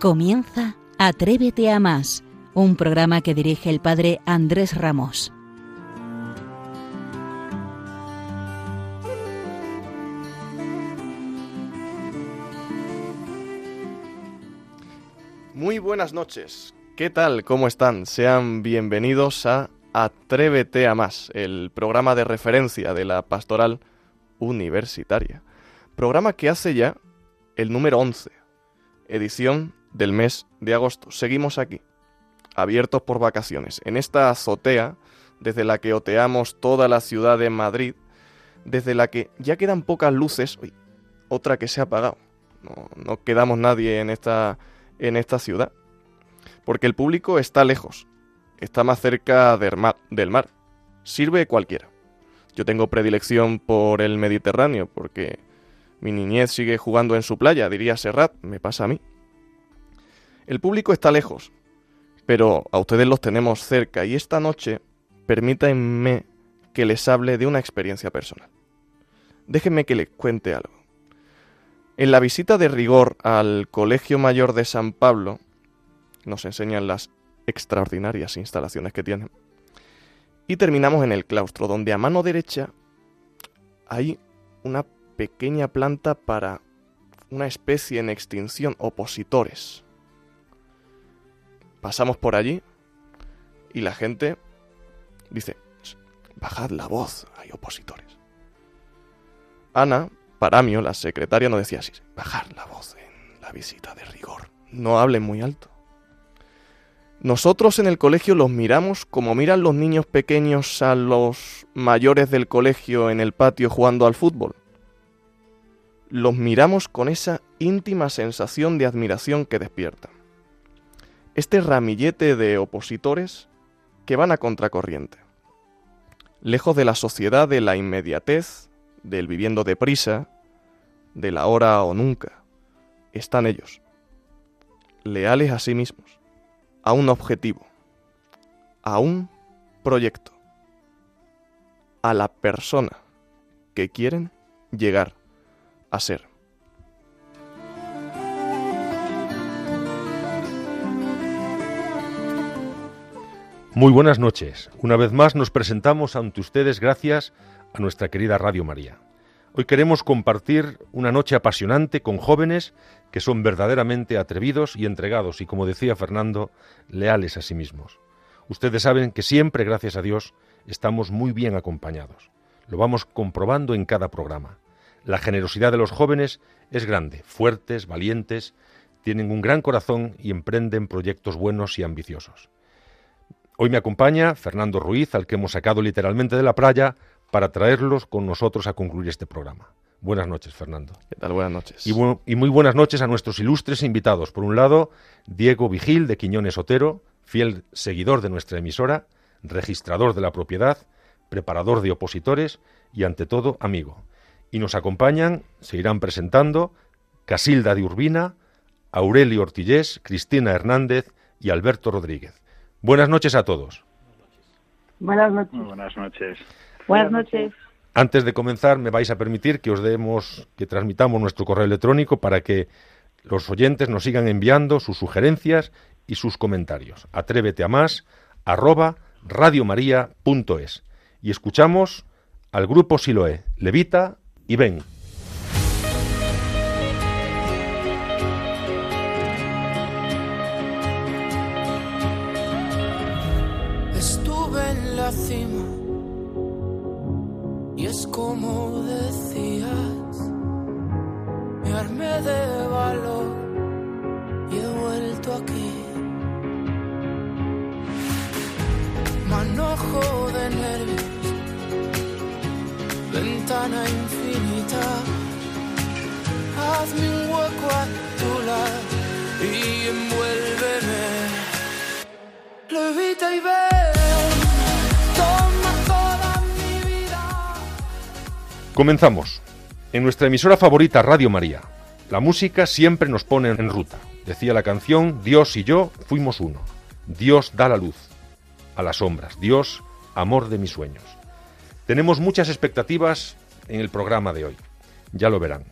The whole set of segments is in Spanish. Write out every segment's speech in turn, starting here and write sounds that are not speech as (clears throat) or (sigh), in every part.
Comienza Atrévete a más, un programa que dirige el padre Andrés Ramos. Muy buenas noches. ¿Qué tal? ¿Cómo están? Sean bienvenidos a Atrévete a más, el programa de referencia de la pastoral universitaria. Programa que hace ya el número 11, edición del mes de agosto. Seguimos aquí, abiertos por vacaciones, en esta azotea desde la que oteamos toda la ciudad de Madrid, desde la que ya quedan pocas luces, uy, otra que se ha apagado. No, quedamos nadie en esta, en esta ciudad, porque el público está lejos, está más cerca del mar. Sirve cualquiera. Yo tengo predilección por el Mediterráneo, porque mi niñez sigue jugando en su playa, diría Serrat, me pasa a mí. El público está lejos, pero a ustedes los tenemos cerca y esta noche permítanme que les hable de una experiencia personal. Déjenme que les cuente algo. En la visita de rigor al Colegio Mayor de San Pablo, nos enseñan las extraordinarias instalaciones que tienen. Y terminamos en el claustro, donde a mano derecha hay una pequeña planta para una especie en extinción, opositores. Pasamos por allí y la gente dice, bajad la voz, hay opositores. Ana, Paramio, la secretaria, nos decía así, bajad la voz en la visita de rigor, no hablen muy alto. Nosotros en el colegio los miramos como miran los niños pequeños a los mayores del colegio en el patio jugando al fútbol. Los miramos con esa íntima sensación de admiración que despierta este ramillete de opositores que van a contracorriente. Lejos de la sociedad de la inmediatez, del viviendo deprisa, de la hora o nunca, están ellos, leales a sí mismos, a un objetivo, a un proyecto, a la persona que quieren llegar a ser. Muy buenas noches. Una vez más nos presentamos ante ustedes gracias a nuestra querida Radio María. Hoy queremos compartir una noche apasionante con jóvenes que son verdaderamente atrevidos y entregados y, como decía Fernando, leales a sí mismos. Ustedes saben que siempre, gracias a Dios, estamos muy bien acompañados. Lo vamos comprobando en cada programa. La generosidad de los jóvenes es grande, fuertes, valientes, tienen un gran corazón y emprenden proyectos buenos y ambiciosos. Hoy me acompaña Fernando Ruiz, al que hemos sacado literalmente de la playa para traerlos con nosotros a concluir este programa. Buenas noches, Fernando. ¿Qué tal? Buenas noches. Y, y, muy buenas noches a nuestros ilustres invitados. Por un lado, Diego Vigil de Quiñones Otero, fiel seguidor de nuestra emisora, registrador de la propiedad, preparador de opositores y, ante todo, amigo. Y nos acompañan, se irán presentando, Casilda de Urbina, Aurelio Ortillés, Cristina Hernández y Alberto Rodríguez. Buenas noches a todos. Buenas noches. buenas noches. Buenas noches. Antes de comenzar, me vais a permitir que os demos, que transmitamos nuestro correo electrónico para que los oyentes nos sigan enviando sus sugerencias y sus comentarios. Atrévete a más, arroba radiomaria.es. Y escuchamos al grupo Siloé, Levita y Ven. Y es como decías, me armé de valor y he vuelto aquí. Manojo de nervios, ventana infinita. Hazme un hueco a tu lado y envuélveme. Levita y ve. Comenzamos. En nuestra emisora favorita Radio María, la música siempre nos pone en ruta. Decía la canción, Dios y yo fuimos uno. Dios da la luz a las sombras. Dios, amor de mis sueños. Tenemos muchas expectativas en el programa de hoy. Ya lo verán.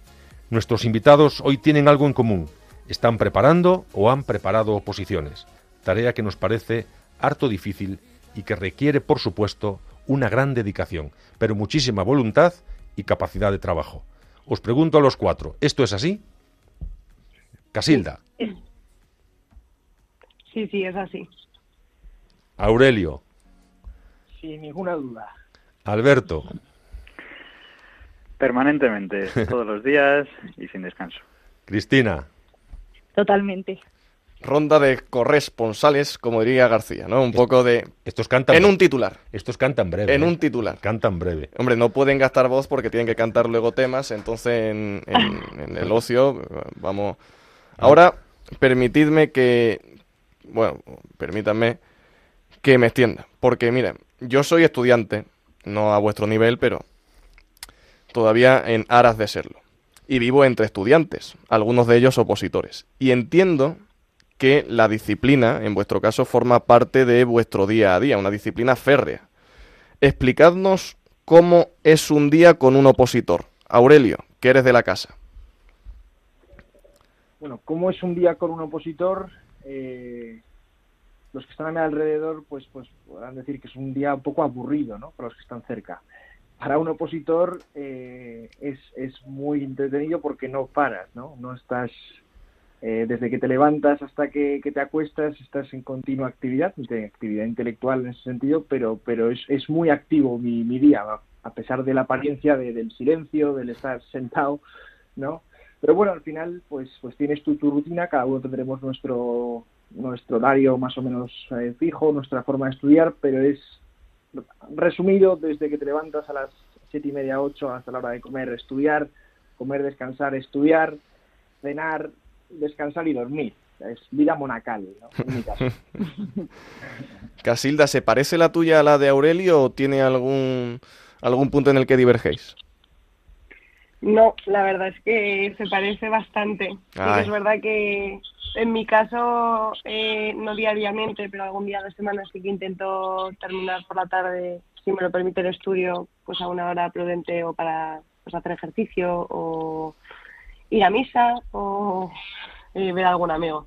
Nuestros invitados hoy tienen algo en común. están preparando o han preparado oposiciones, tarea que nos parece harto difícil y que requiere, por supuesto, una gran dedicación, pero muchísima voluntad y capacidad de trabajo. Os pregunto a los cuatro, ¿esto es así? Casilda. Sí, sí, es así. Aurelio. Sin ninguna duda. Alberto. Permanentemente, todos los días y sin descanso. Cristina. Totalmente. Ronda de corresponsales, como diría García, ¿no? Un poco de... Estos cantan... En un titular. Estos cantan breve. En ¿eh? un titular. Cantan breve. Hombre, no pueden gastar voz porque tienen que cantar luego temas, entonces en, en- (laughs) en el ocio, vamos... Ahora, permitidme que... Bueno, permítanme que me extienda. Porque, miren, yo soy estudiante, no a vuestro nivel, pero todavía en aras de serlo. Y vivo entre estudiantes, algunos de ellos opositores. Y entiendo que la disciplina, en vuestro caso, forma parte de vuestro día a día, una disciplina férrea. Explicadnos cómo es un día con un opositor. Aurelio, que eres de la casa. Bueno, ¿cómo es un día con un opositor? Eh, los que están a mi alrededor, pues, pues podrán decir que es un día un poco aburrido, ¿no? Para los que están cerca. Para un opositor eh, es, es muy entretenido porque no paras, ¿no? No estás eh, desde que te levantas hasta que, te acuestas, estás en continua actividad, actividad intelectual en ese sentido, pero, pero es, es muy activo mi, mi día, a pesar de la apariencia de- del silencio, del estar sentado, ¿no? Pero bueno, al final, pues, pues tienes tu, tu rutina, cada uno tendremos nuestro, nuestro horario más o menos eh, fijo, nuestra forma de estudiar, pero es resumido desde que te levantas a las siete y media, ocho, hasta la hora de comer, estudiar, comer, descansar, estudiar, cenar, descansar y dormir. Es vida monacal, ¿no? En mi caso. (laughs) Casilda, ¿se parece la tuya a la de Aurelio o tiene algún, algún punto en el que divergéis? No, la verdad es que se parece bastante. Es verdad que en mi caso, eh, no diariamente, pero algún día de semana sí que intento terminar por la tarde, si me lo permite el estudio, pues a una hora prudente o para pues, hacer ejercicio o ir a misa o eh, ver a algún amigo.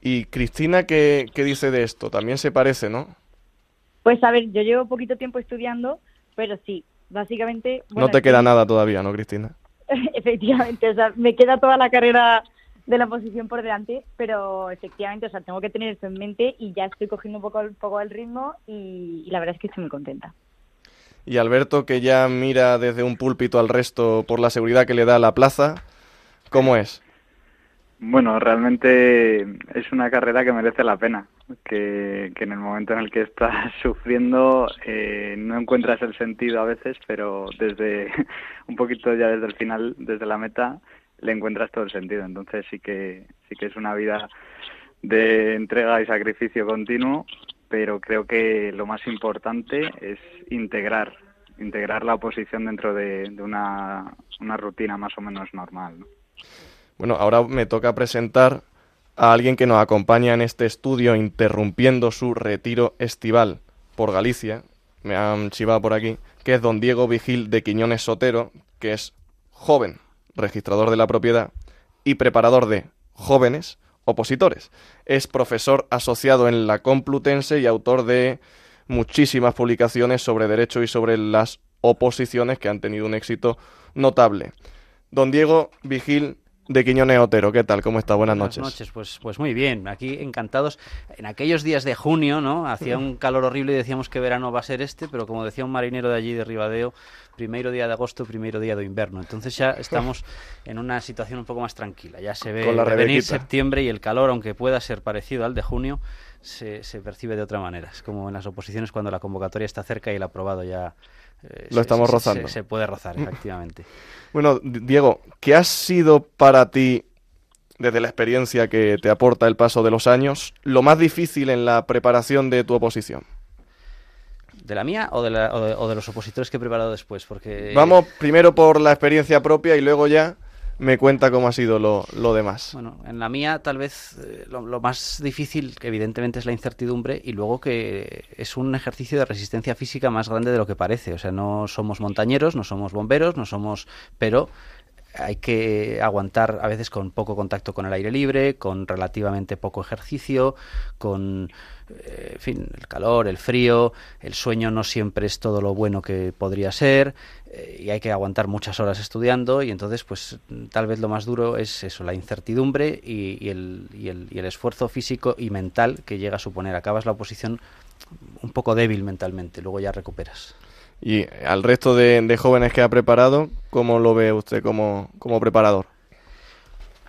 Y Cristina, ¿qué, qué dice de esto? También se parece, ¿no? Pues a ver, yo llevo poquito tiempo estudiando, pero sí, básicamente... no te queda nada todavía, ¿no, Cristina? (laughs) Efectivamente, o sea, me queda toda la carrera de la posición por delante, pero efectivamente, o sea, tengo que tener eso en mente y ya estoy cogiendo un poco, un poco el ritmo y, y la verdad es que estoy muy contenta. Y Alberto, que ya mira desde un púlpito al resto por la seguridad que le da la plaza, ¿cómo es? Bueno, realmente es una carrera que merece la pena, que, en el momento en el que estás (laughs) sufriendo eh, no encuentras el sentido a veces, pero desde (laughs) un poquito ya desde el final, desde la meta, le encuentras todo el sentido. Entonces sí que sí que es una vida de entrega y sacrificio continuo, pero creo que lo más importante es integrar integrar la oposición dentro de, una, una rutina más o menos normal. ¿no? Bueno, ahora me toca presentar a alguien que nos acompaña en este estudio interrumpiendo su retiro estival por Galicia. Me han chivado por aquí, que es don Diego Vigil de Quiñones Sotero, que es joven, registrador de la propiedad y preparador de jóvenes opositores. Es profesor asociado en la Complutense y autor de muchísimas publicaciones sobre derecho y sobre las oposiciones que han tenido un éxito notable. Don Diego Vigil de Quiñones Otero, ¿qué tal? ¿Cómo está? Buenas, noches. Pues, pues muy bien, aquí encantados. En aquellos días de junio, ¿no? Hacía un (laughs) calor horrible y decíamos que verano va a ser este, pero como decía un marinero de allí de Ribadeo, primero día de agosto, primero día de invierno. Entonces ya estamos en una situación un poco más tranquila. Ya se ve Con la venir septiembre y el calor, aunque pueda ser parecido al de junio, se, se percibe de otra manera. Es como en las oposiciones cuando la convocatoria está cerca y el aprobado ya... eh, Lo estamos se- rozando. Se, se puede rozar, efectivamente. Bueno, Diego, ¿qué ha sido para ti, desde la experiencia que te aporta el paso de los años, lo más difícil en la preparación de tu oposición? ¿De la mía o de, la- o de- o de los opositores que he preparado después? Porque Vamos primero por la experiencia propia y luego ya me cuenta cómo ha sido lo, lo demás. Bueno, en la mía tal vez eh, lo, lo más difícil, que evidentemente, es la incertidumbre y luego que es un ejercicio de resistencia física más grande de lo que parece. O sea, no somos montañeros, no somos bomberos, no somos... pero hay que aguantar a veces con poco contacto con el aire libre, con relativamente poco ejercicio, con eh, fin, el calor, el frío, el sueño no siempre es todo lo bueno que podría ser eh, y hay que aguantar muchas horas estudiando y entonces pues tal vez lo más duro es eso, la incertidumbre y, el, y, el, y el esfuerzo físico y mental que llega a suponer. Acabas la oposición un poco débil mentalmente, luego ya recuperas. Y al resto de, jóvenes que ha preparado, ¿cómo lo ve usted como, como preparador?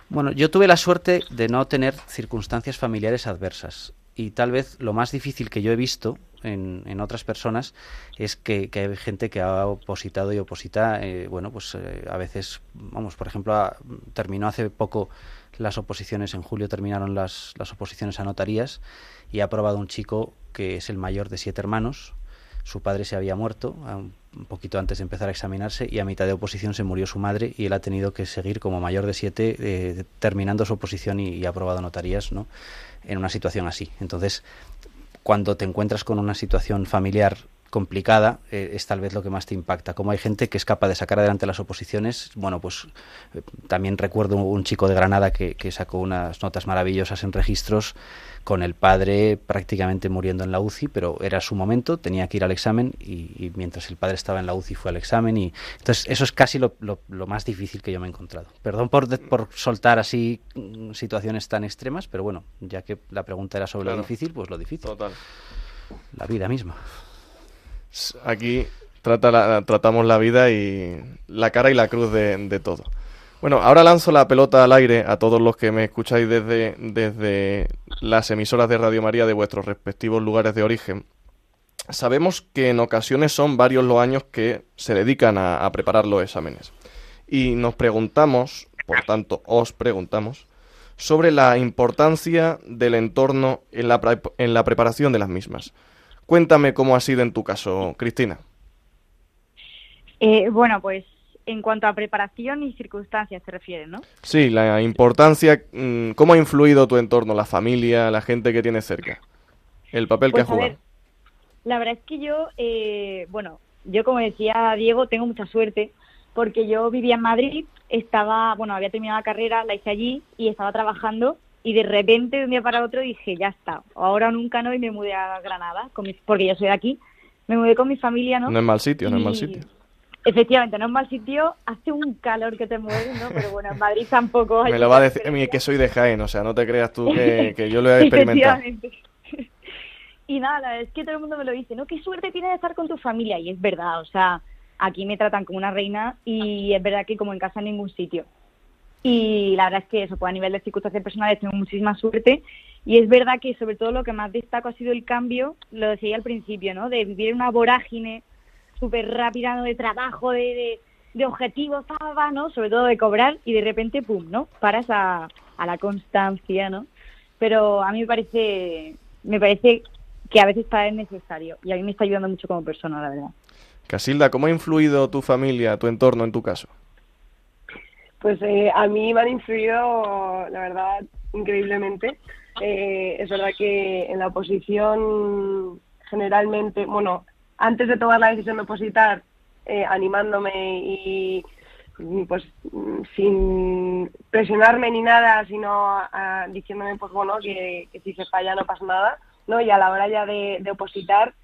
Bueno, yo tuve la suerte de no tener circunstancias familiares adversas y tal vez lo más difícil que yo he visto en, en otras personas es que, que, hay gente que ha opositado y oposita, eh, bueno, pues eh, a veces, vamos, por ejemplo, a, terminó hace poco las oposiciones, en julio terminaron las, las oposiciones a notarías y ha aprobado un chico que es el mayor de siete hermanos, su padre se había muerto un poquito antes de empezar a examinarse y a mitad de oposición se murió su madre y él ha tenido que seguir como mayor de siete eh, terminando su oposición y, ha aprobado notarías ¿no? en una situación así. Entonces, cuando te encuentras con una situación familiar complicada eh, es tal vez lo que más te impacta. Como hay gente que es capaz de sacar adelante las oposiciones, bueno, pues eh, también recuerdo un chico de Granada que, que, sacó unas notas maravillosas en registros con el padre prácticamente muriendo en la UCI, pero era su momento, tenía que ir al examen y, y mientras el padre estaba en la UCI fue al examen y entonces eso es casi lo, lo, lo más difícil que yo me he encontrado. Perdón por, por soltar así mm, situaciones tan extremas, pero bueno, ya que la pregunta era sobre claro. lo difícil, pues lo difícil. Total. La vida misma. Aquí trata la, tratamos la vida y la cara y la cruz de, de, todo. Bueno, ahora lanzo la pelota al aire a todos los que me escucháis desde, desde las emisoras de Radio María de vuestros respectivos lugares de origen. Sabemos que en ocasiones son varios los años que se dedican a, preparar los exámenes. Y nos preguntamos, por tanto, os preguntamos, sobre la importancia del entorno en la, en la preparación de las mismas. Cuéntame cómo ha sido en tu caso, Cristina. Eh, bueno, pues en cuanto a preparación y circunstancias se refiere, ¿no? Sí, la importancia, mm, ¿cómo ha influido tu entorno, la familia, la gente que tienes cerca? El papel pues que ha jugado. Ver, la verdad es que yo, eh, bueno, yo como decía Diego, tengo mucha suerte porque yo vivía en Madrid, estaba, bueno, había terminado la carrera, la hice allí y estaba trabajando y de repente de un día para otro dije, ya está, ahora o nunca no, y me mudé a Granada, con mis, porque yo soy de aquí, me mudé con mi familia, ¿no? No es mal sitio, no es mal sitio. Efectivamente, no es mal sitio, hace un calor que te mueves, ¿no? Pero bueno, en Madrid tampoco hay... Me lo va a decir, que soy de Jaén, o sea, no te creas tú (laughs) que, que yo lo he experimentado. y nada, es que todo el mundo me lo dice, ¿no? Qué suerte tienes de estar con tu familia, y es verdad, o sea, aquí me tratan como una reina y es verdad que como en casa en ningún sitio. Y la verdad es que eso, pues a nivel de circunstancias personales tengo muchísima suerte y es verdad que sobre todo lo que más destaco ha sido el cambio, lo decía al principio, ¿no? De vivir una vorágine súper rápida ¿no? de trabajo, de, de, de objetivos, ¿no? Sobre todo de cobrar y de repente, pum, ¿no? Paras a, a la constancia, ¿no? Pero a mí me parece, me parece que a veces para es necesario y a mí me está ayudando mucho como persona, la verdad. Casilda, ¿cómo ha influido tu familia, tu entorno en tu caso? Pues eh, a mí me han influido, la verdad, increíblemente. Eh, es verdad que en la oposición generalmente, bueno, antes de tomar la decisión de opositar, eh, animándome y pues sin presionarme ni nada, sino a, diciéndome pues bueno que, si se falla no pasa nada, ¿no? Y a la hora ya de, de opositar,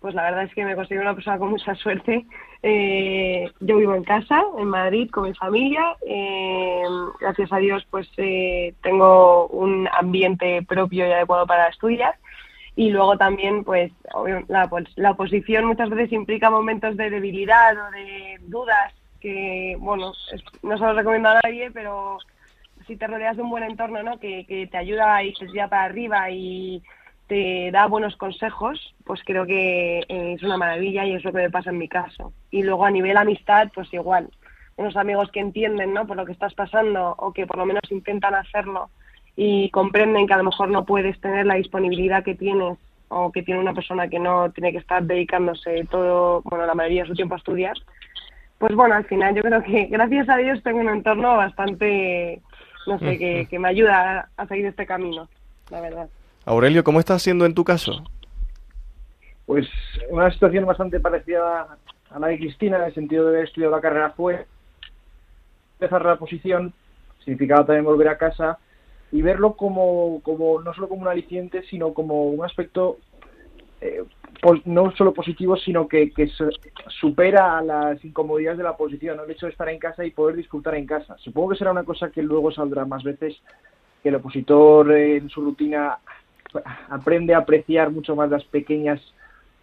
pues la verdad es que me considero una persona con mucha suerte. Eh, yo vivo en casa, en Madrid, con mi familia. Eh, gracias a Dios, pues eh, tengo un ambiente propio y adecuado para estudiar. Y luego también, pues, la, pues, la oposición muchas veces implica momentos de debilidad o de dudas que, bueno, no se lo recomiendo a nadie, pero si te rodeas de un buen entorno, ¿no? Que, que te ayuda y te tira para arriba y te da buenos consejos, pues creo que es una maravilla y es lo que me pasa en mi caso. Y luego a nivel amistad, pues igual, unos amigos que entienden, ¿no? Por lo que estás pasando o que por lo menos intentan hacerlo y comprenden que a lo mejor no puedes tener la disponibilidad que tienes o que tiene una persona que no tiene que estar dedicándose todo, bueno, la mayoría de su tiempo a estudiar. Pues bueno, al final yo creo que gracias a Dios tengo un entorno bastante, no sé, que, que me ayuda a seguir este camino, la verdad. Aurelio, ¿cómo está siendo en tu caso? Pues una situación bastante parecida a la de Cristina, en el sentido de haber estudiado la carrera fuera empezar la posición significaba también volver a casa y verlo como, como no solo como un aliciente, sino como un aspecto eh, no solo positivo, sino que, que supera a las incomodidades de la posición, ¿no? el hecho de estar en casa y poder disfrutar en casa. Supongo que será una cosa que luego saldrá más veces, que el opositor en su rutina aprende a apreciar mucho más las pequeñas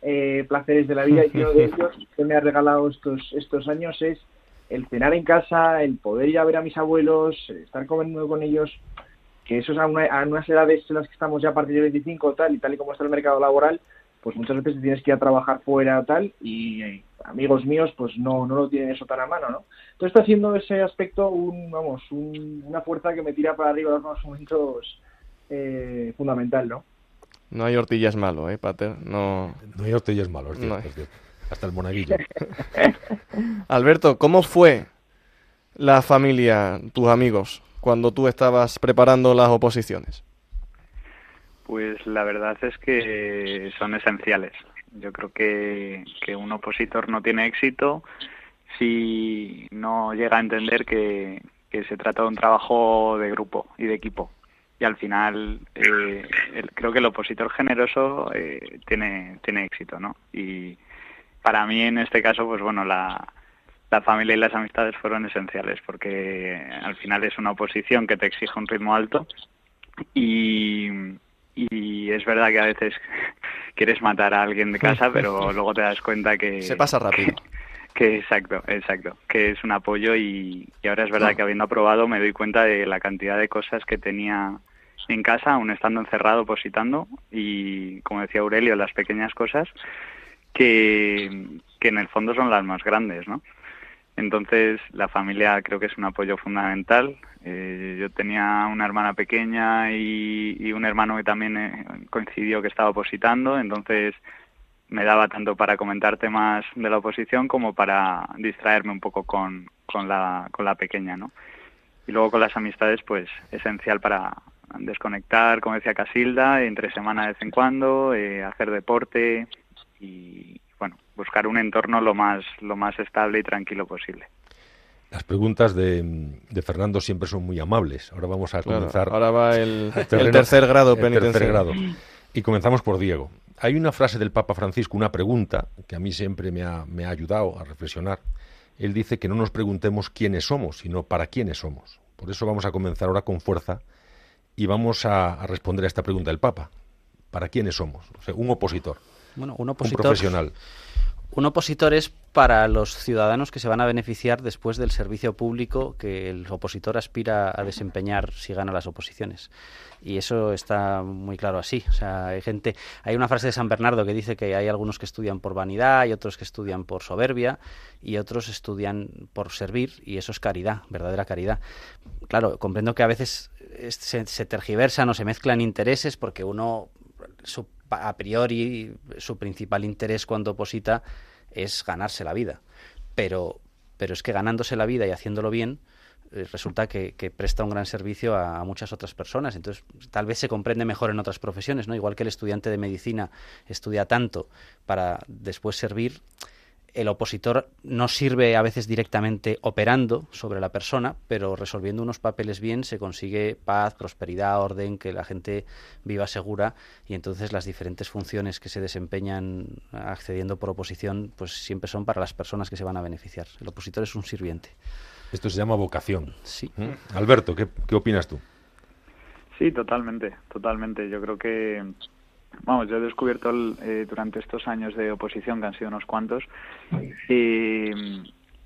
eh, placeres de la vida y (laughs) uno de ellos que me ha regalado estos, estos años es el cenar en casa, el poder ir a ver a mis abuelos, estar comiendo con ellos, que eso es a, unas edades en las que estamos ya a partir de 25 tal y tal y como está el mercado laboral, pues muchas veces tienes que ir a trabajar fuera tal y eh, amigos míos pues no, no lo tienen eso tan a mano, ¿no? Entonces está haciendo ese aspecto un, vamos, una fuerza que me tira para arriba en los momentos eh, fundamental, ¿no? No hay hortillas malo, ¿eh, Pater? No, no hay hortillas malo, hasta el monaguillo. (laughs) Alberto, ¿cómo fue la familia, tus amigos, cuando tú estabas preparando las oposiciones? Pues la verdad es que son esenciales. Yo creo que, que un opositor no tiene éxito si no llega a entender que, se trata de un trabajo de grupo y de equipo. Y al final eh, creo que el opositor generoso eh, tiene, tiene éxito, ¿no? Y para mí en este caso, pues bueno, la, la familia y las amistades fueron esenciales porque al final es una oposición que te exige un ritmo alto y, y es verdad que a veces (laughs) quieres matar a alguien de casa, pero (laughs) luego te das cuenta que... Se pasa rápido. (laughs) Que, exacto, exacto, que es un apoyo y, ahora es verdad que habiendo aprobado me doy cuenta de la cantidad de cosas que tenía en casa, aún estando encerrado, positando, y como decía Aurelio, las pequeñas cosas que, que en el fondo son las más grandes, ¿no? Entonces, la familia creo que es un apoyo fundamental. Eh, yo tenía una hermana pequeña y, un hermano que también eh, coincidió que estaba opositando, entonces me daba tanto para comentar temas de la oposición como para distraerme un poco con, con, la, con la pequeña, ¿no? Y luego con las amistades, pues esencial para desconectar, como decía Casilda, entre semana de vez en cuando, eh, hacer deporte y, bueno, buscar un entorno lo más, lo más estable y tranquilo posible. Las preguntas de, Fernando siempre son muy amables. Ahora vamos a comenzar. Ahora va el, (laughs) tercer grado grado. Y comenzamos por Diego. Hay una frase del Papa Francisco, una pregunta que a mí siempre me ha, me ha ayudado a reflexionar. Él dice que no nos preguntemos quiénes somos, sino para quiénes somos. Por eso vamos a comenzar ahora con fuerza y vamos a, responder a esta pregunta del Papa. ¿Para quiénes somos? O sea, un opositor. Bueno, un opositor. Un profesional. Un opositor es para los ciudadanos que se van a beneficiar después del servicio público que el opositor aspira a desempeñar si gana las oposiciones. Y eso está muy claro así. O sea, hay gente, hay una frase de San Bernardo que dice que hay algunos que estudian por vanidad, y otros que estudian por soberbia, y otros estudian por servir, y eso es caridad, verdadera caridad. Claro, comprendo que a veces se, se tergiversan o se mezclan intereses porque uno su a priori su principal interés cuando oposita es ganarse la vida. Pero, pero es que ganándose la vida y haciéndolo bien, eh, resulta que, presta un gran servicio a, muchas otras personas. Entonces, tal vez se comprende mejor en otras profesiones, ¿no? Igual que el estudiante de medicina estudia tanto para después servir, el opositor no sirve a veces directamente operando sobre la persona, pero resolviendo unos papeles bien se consigue paz, prosperidad, orden, que la gente viva segura y entonces las diferentes funciones que se desempeñan accediendo por oposición pues siempre son para las personas que se van a beneficiar. El opositor es un sirviente. Esto se llama vocación. Sí. ¿Mm? Alberto, ¿qué, ¿qué opinas tú? Sí, totalmente, totalmente. Yo creo que vamos, yo he descubierto eh, durante estos años de oposición, que han sido unos cuantos,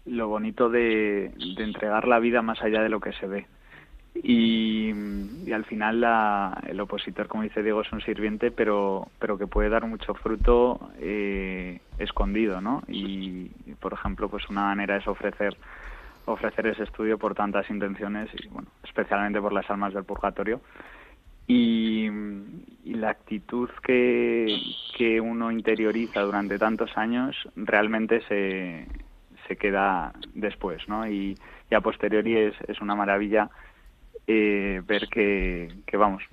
lo bonito de, entregar la vida más allá de lo que se ve. Y, al final el opositor, como dice Diego, es un sirviente, pero, pero que puede dar mucho fruto eh, escondido, ¿no? Y, por ejemplo, pues una manera es ofrecer ofrecer ese estudio por tantas intenciones y, bueno, especialmente por las almas del purgatorio y, la actitud que, que, uno interioriza durante tantos años realmente se, se queda después, ¿no? Y, a posteriori es, es una maravilla eh, ver que, que, vamos,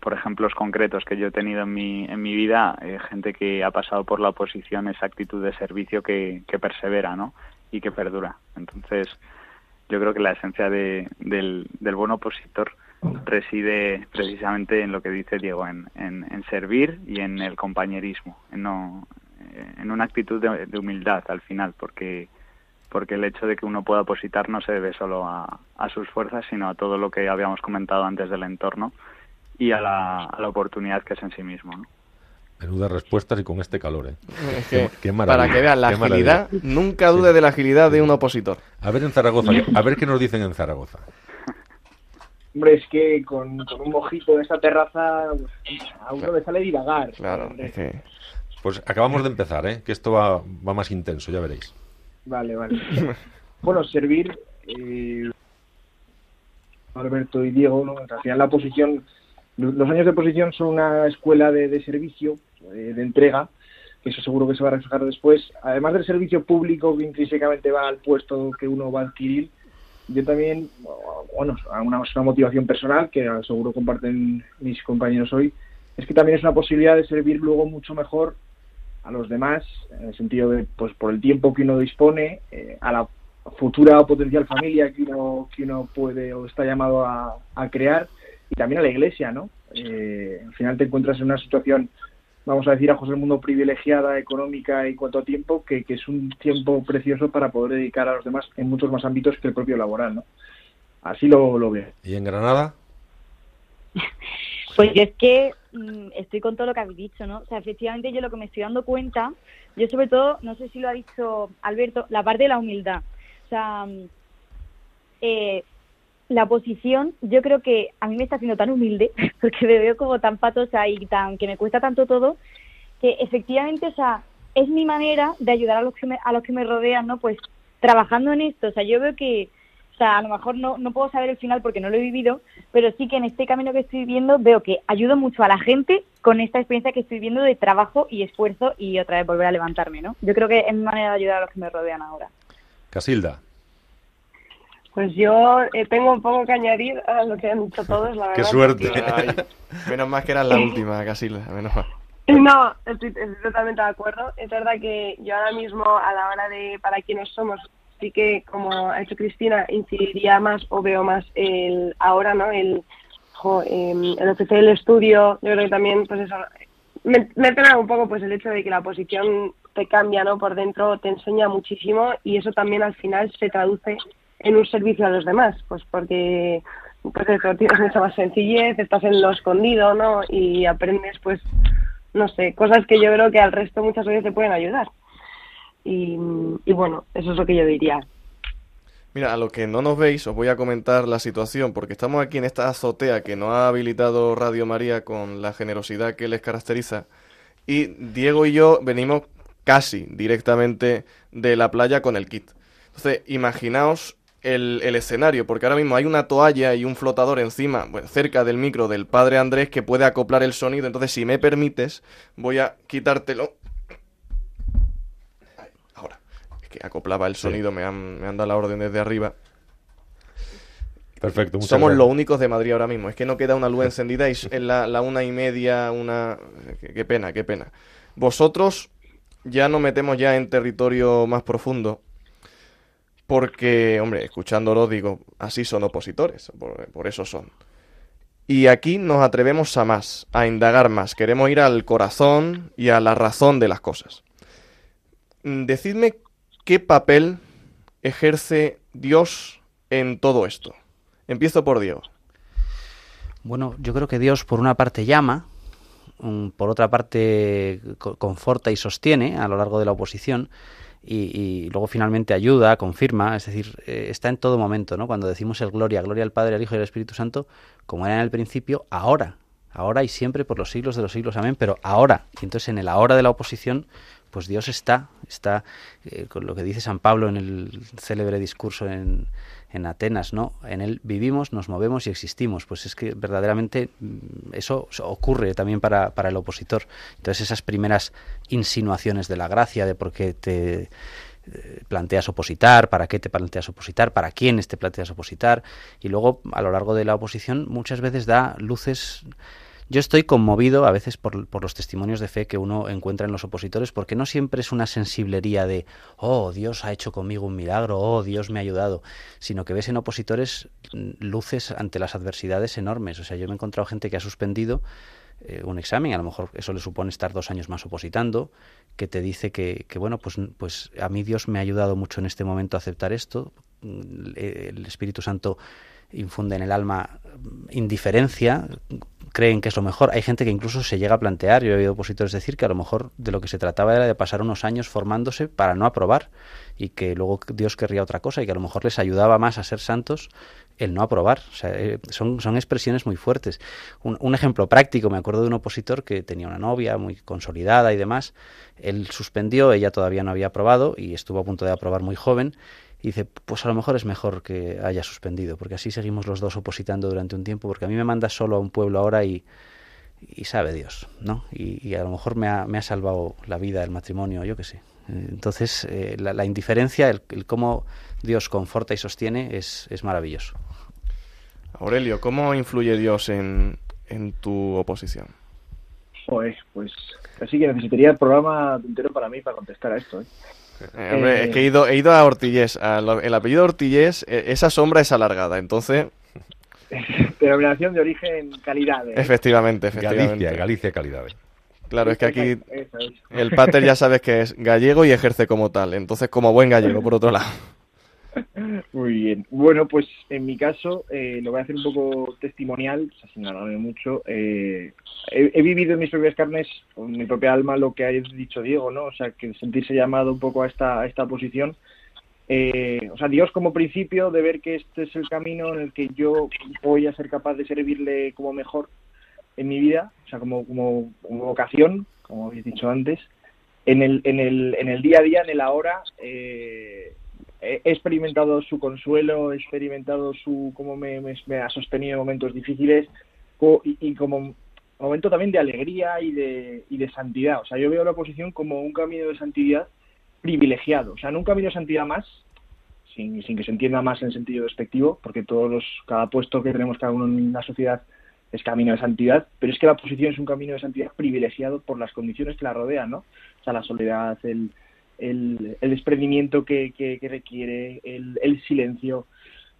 por ejemplos concretos que yo he tenido en mi, en mi vida, eh, gente que ha pasado por la oposición, esa actitud de servicio que, que persevera, ¿no? Y que perdura. Entonces, yo creo que la esencia de, del, del buen opositor reside precisamente en lo que dice Diego, en, en, en servir y en el compañerismo, en, no, en una actitud de, de humildad al final, porque porque el hecho de que uno pueda opositar no se debe solo a, a, sus fuerzas, sino a todo lo que habíamos comentado antes del entorno y a la, a la oportunidad que es en sí mismo. ¿no? Menudas respuestas y con este calor, ¿eh? Es que, qué, qué para que vean la agilidad, maravilla. nunca dude sí. de la agilidad de un opositor. A ver en Zaragoza, a ver qué nos dicen en Zaragoza. Hombre, es que con, con un mojito en esta terraza a uno le sale divagar. Claro, es que... Pues acabamos de empezar, ¿eh? Que esto va, va más intenso, ya veréis. Vale, vale. bueno, servir, eh, Alberto y Diego, ¿no? al final la posición, los años de posición son una escuela de, de servicio, eh, de entrega, que eso seguro que se va a reflejar después. Además del servicio público que intrínsecamente va al puesto que uno va a adquirir, yo también, bueno, una, una motivación personal que seguro comparten mis compañeros hoy, es que también es una posibilidad de servir luego mucho mejor a los demás, en el sentido de, pues por el tiempo que uno dispone, eh, a la futura o potencial familia que uno, que uno puede o está llamado a, a crear, y también a la iglesia, ¿no? Eh, al final te encuentras en una situación, vamos a decir, a José el Mundo privilegiada, económica y cuanto a tiempo, que, que es un tiempo precioso para poder dedicar a los demás en muchos más ámbitos que el propio laboral, ¿no? Así lo, lo veo. ¿Y en Granada? (laughs) Pues es que mmm, estoy con todo lo que habéis dicho, ¿no? O sea, efectivamente yo lo que me estoy dando cuenta, yo sobre todo, no sé si lo ha dicho Alberto, la parte de la humildad. O sea, eh, la posición, yo creo que a mí me está haciendo tan humilde, (laughs) porque me veo como tan patosa y tan que me cuesta tanto todo, que efectivamente, o sea, es mi manera de ayudar a los que me, a los que me rodean, ¿no? Pues trabajando en esto, o sea, yo veo que o sea, a lo mejor no, no puedo saber el final porque no lo he vivido, pero sí que en este camino que estoy viviendo veo que ayudo mucho a la gente con esta experiencia que estoy viviendo de trabajo y esfuerzo y otra vez volver a levantarme, ¿no? Yo creo que es mi manera de ayudar a los que me rodean ahora. Casilda. Pues yo eh, tengo un poco que añadir a lo que han dicho (laughs) todos, la verdad. ¡Qué suerte! Ay, menos mal que eras la última, Casilda, menos mal. (laughs) No, estoy, estoy, totalmente de acuerdo. Es verdad que yo ahora mismo, a la hora de para quienes somos, sí que, como ha hecho Cristina, incidiría más o veo más el ahora, ¿no? El, jo, eh, el ofrecer el estudio, yo creo que también, pues eso, me, me pena un poco pues el hecho de que la posición te cambia, ¿no? Por dentro te enseña muchísimo y eso también al final se traduce en un servicio a los demás, pues porque pues eso, tienes mucha más sencillez, estás en lo escondido, ¿no? Y aprendes, pues, no sé, cosas que yo creo que al resto muchas veces te pueden ayudar. Y, bueno, eso es lo que yo diría. Mira, a lo que no nos veis, os voy a comentar la situación, porque estamos aquí en esta azotea que nos ha habilitado Radio María con la generosidad que les caracteriza, y Diego y yo venimos casi directamente de la playa con el kit. Entonces, imaginaos el, el, escenario, porque ahora mismo hay una toalla y un flotador encima, bueno, cerca del micro del padre Andrés que puede acoplar el sonido. Entonces, si me permites, voy a quitártelo que acoplaba el sonido, sí. me, han, me han dado la orden desde arriba. Perfecto. Somos gracias. los únicos de Madrid ahora mismo. Es que no queda una luz encendida y es la, la una y media, una... Qué, qué, pena, qué pena. Vosotros ya nos metemos ya en territorio más profundo. Porque, hombre, escuchándolo digo, así son opositores, por, eso son. Y aquí nos atrevemos a más, a indagar más. Queremos ir al corazón y a la razón de las cosas. Decidme ¿qué papel ejerce Dios en todo esto? Empiezo por Dios. Bueno, yo creo que Dios por una parte llama, um, por otra parte conforta y sostiene a lo largo de la oposición y, y luego finalmente ayuda, confirma, es decir, eh, está en todo momento, ¿no? Cuando decimos el gloria, gloria al Padre, al Hijo y al Espíritu Santo, como era en el principio, ahora, ahora y siempre por los siglos de los siglos, amén, pero ahora, y entonces en el ahora de la oposición pues Dios está, está eh, con lo que dice San Pablo en el célebre discurso en, en, Atenas, ¿no? En él vivimos, nos movemos y existimos. Pues es que verdaderamente mm, eso ocurre también para, para el opositor. Entonces esas primeras insinuaciones de la gracia, de por qué te eh, planteas opositar, para qué te planteas opositar, para quiénes te planteas opositar, y luego a lo largo de la oposición muchas veces da luces yo estoy conmovido a veces por, por, los testimonios de fe que uno encuentra en los opositores, porque no siempre es una sensiblería de, oh, Dios ha hecho conmigo un milagro, oh, Dios me ha ayudado, sino que ves en opositores luces ante las adversidades enormes. O sea, yo me he encontrado gente que ha suspendido eh, un examen, a lo mejor eso le supone estar dos años más opositando, que te dice que, que, bueno, pues, pues a mí Dios me ha ayudado mucho en este momento a aceptar esto, el Espíritu Santo infunde en el alma indiferencia, creen que es lo mejor. Hay gente que incluso se llega a plantear, yo he oído opositores decir que a lo mejor de lo que se trataba era de pasar unos años formándose para no aprobar y que luego Dios querría otra cosa y que a lo mejor les ayudaba más a ser santos el no aprobar. Eh, son, son expresiones muy fuertes. Un, un, ejemplo práctico, me acuerdo de un opositor que tenía una novia muy consolidada y demás. Él suspendió, ella todavía no había aprobado y estuvo a punto de aprobar muy joven. Y dice, pues a lo mejor es mejor que haya suspendido, porque así seguimos los dos opositando durante un tiempo, porque a mí me manda solo a un pueblo ahora y, y sabe Dios, ¿no? Y, y, a lo mejor me ha, me ha salvado la vida, el matrimonio, yo qué sé. Entonces, eh, la, la, indiferencia, el, el, cómo Dios conforta y sostiene, es, es maravilloso. Aurelio, ¿cómo influye Dios en, en tu oposición? Pues, pues casi que necesitaría el programa entero para mí para contestar a esto. ¿eh? Eh, hombre, eh, es que he ido, he ido a Ortillés. A lo, el apellido Ortillés, eh, esa sombra es alargada, entonces... (laughs) Denominación de origen calidad. Efectivamente, efectivamente. Galicia, Galicia calidad. Claro, es que aquí el pater ya sabes que es gallego y ejerce como tal, entonces como buen gallego, por otro lado. Muy bien. Bueno, pues en mi caso eh, lo voy a hacer un poco testimonial, o sea, sin alargarme mucho. Eh, he, he, vivido en mis propias carnes, en mi propia alma, lo que ha dicho Diego, ¿no? O sea, que sentirse llamado un poco a esta, a esta posición. Eh, o sea, Dios como principio de ver que este es el camino en el que yo voy a ser capaz de servirle como mejor en mi vida, o sea, como, como, como vocación, como habéis dicho antes. En el, en, el, en el día a día, en el ahora, eh, he experimentado su consuelo, he experimentado su cómo me, ha sostenido en momentos difíciles y, y, como momento también de alegría y de, y de santidad. O sea, yo veo la oposición como un camino de santidad privilegiado. O sea, no un camino de santidad más, sin, sin que se entienda más en sentido despectivo, porque todos los, cada puesto que tenemos cada uno en la sociedad es camino de santidad, pero es que la oposición es un camino de santidad privilegiado por las condiciones que la rodean, ¿no? O sea, la soledad, el, el, desprendimiento que, requiere, el, silencio,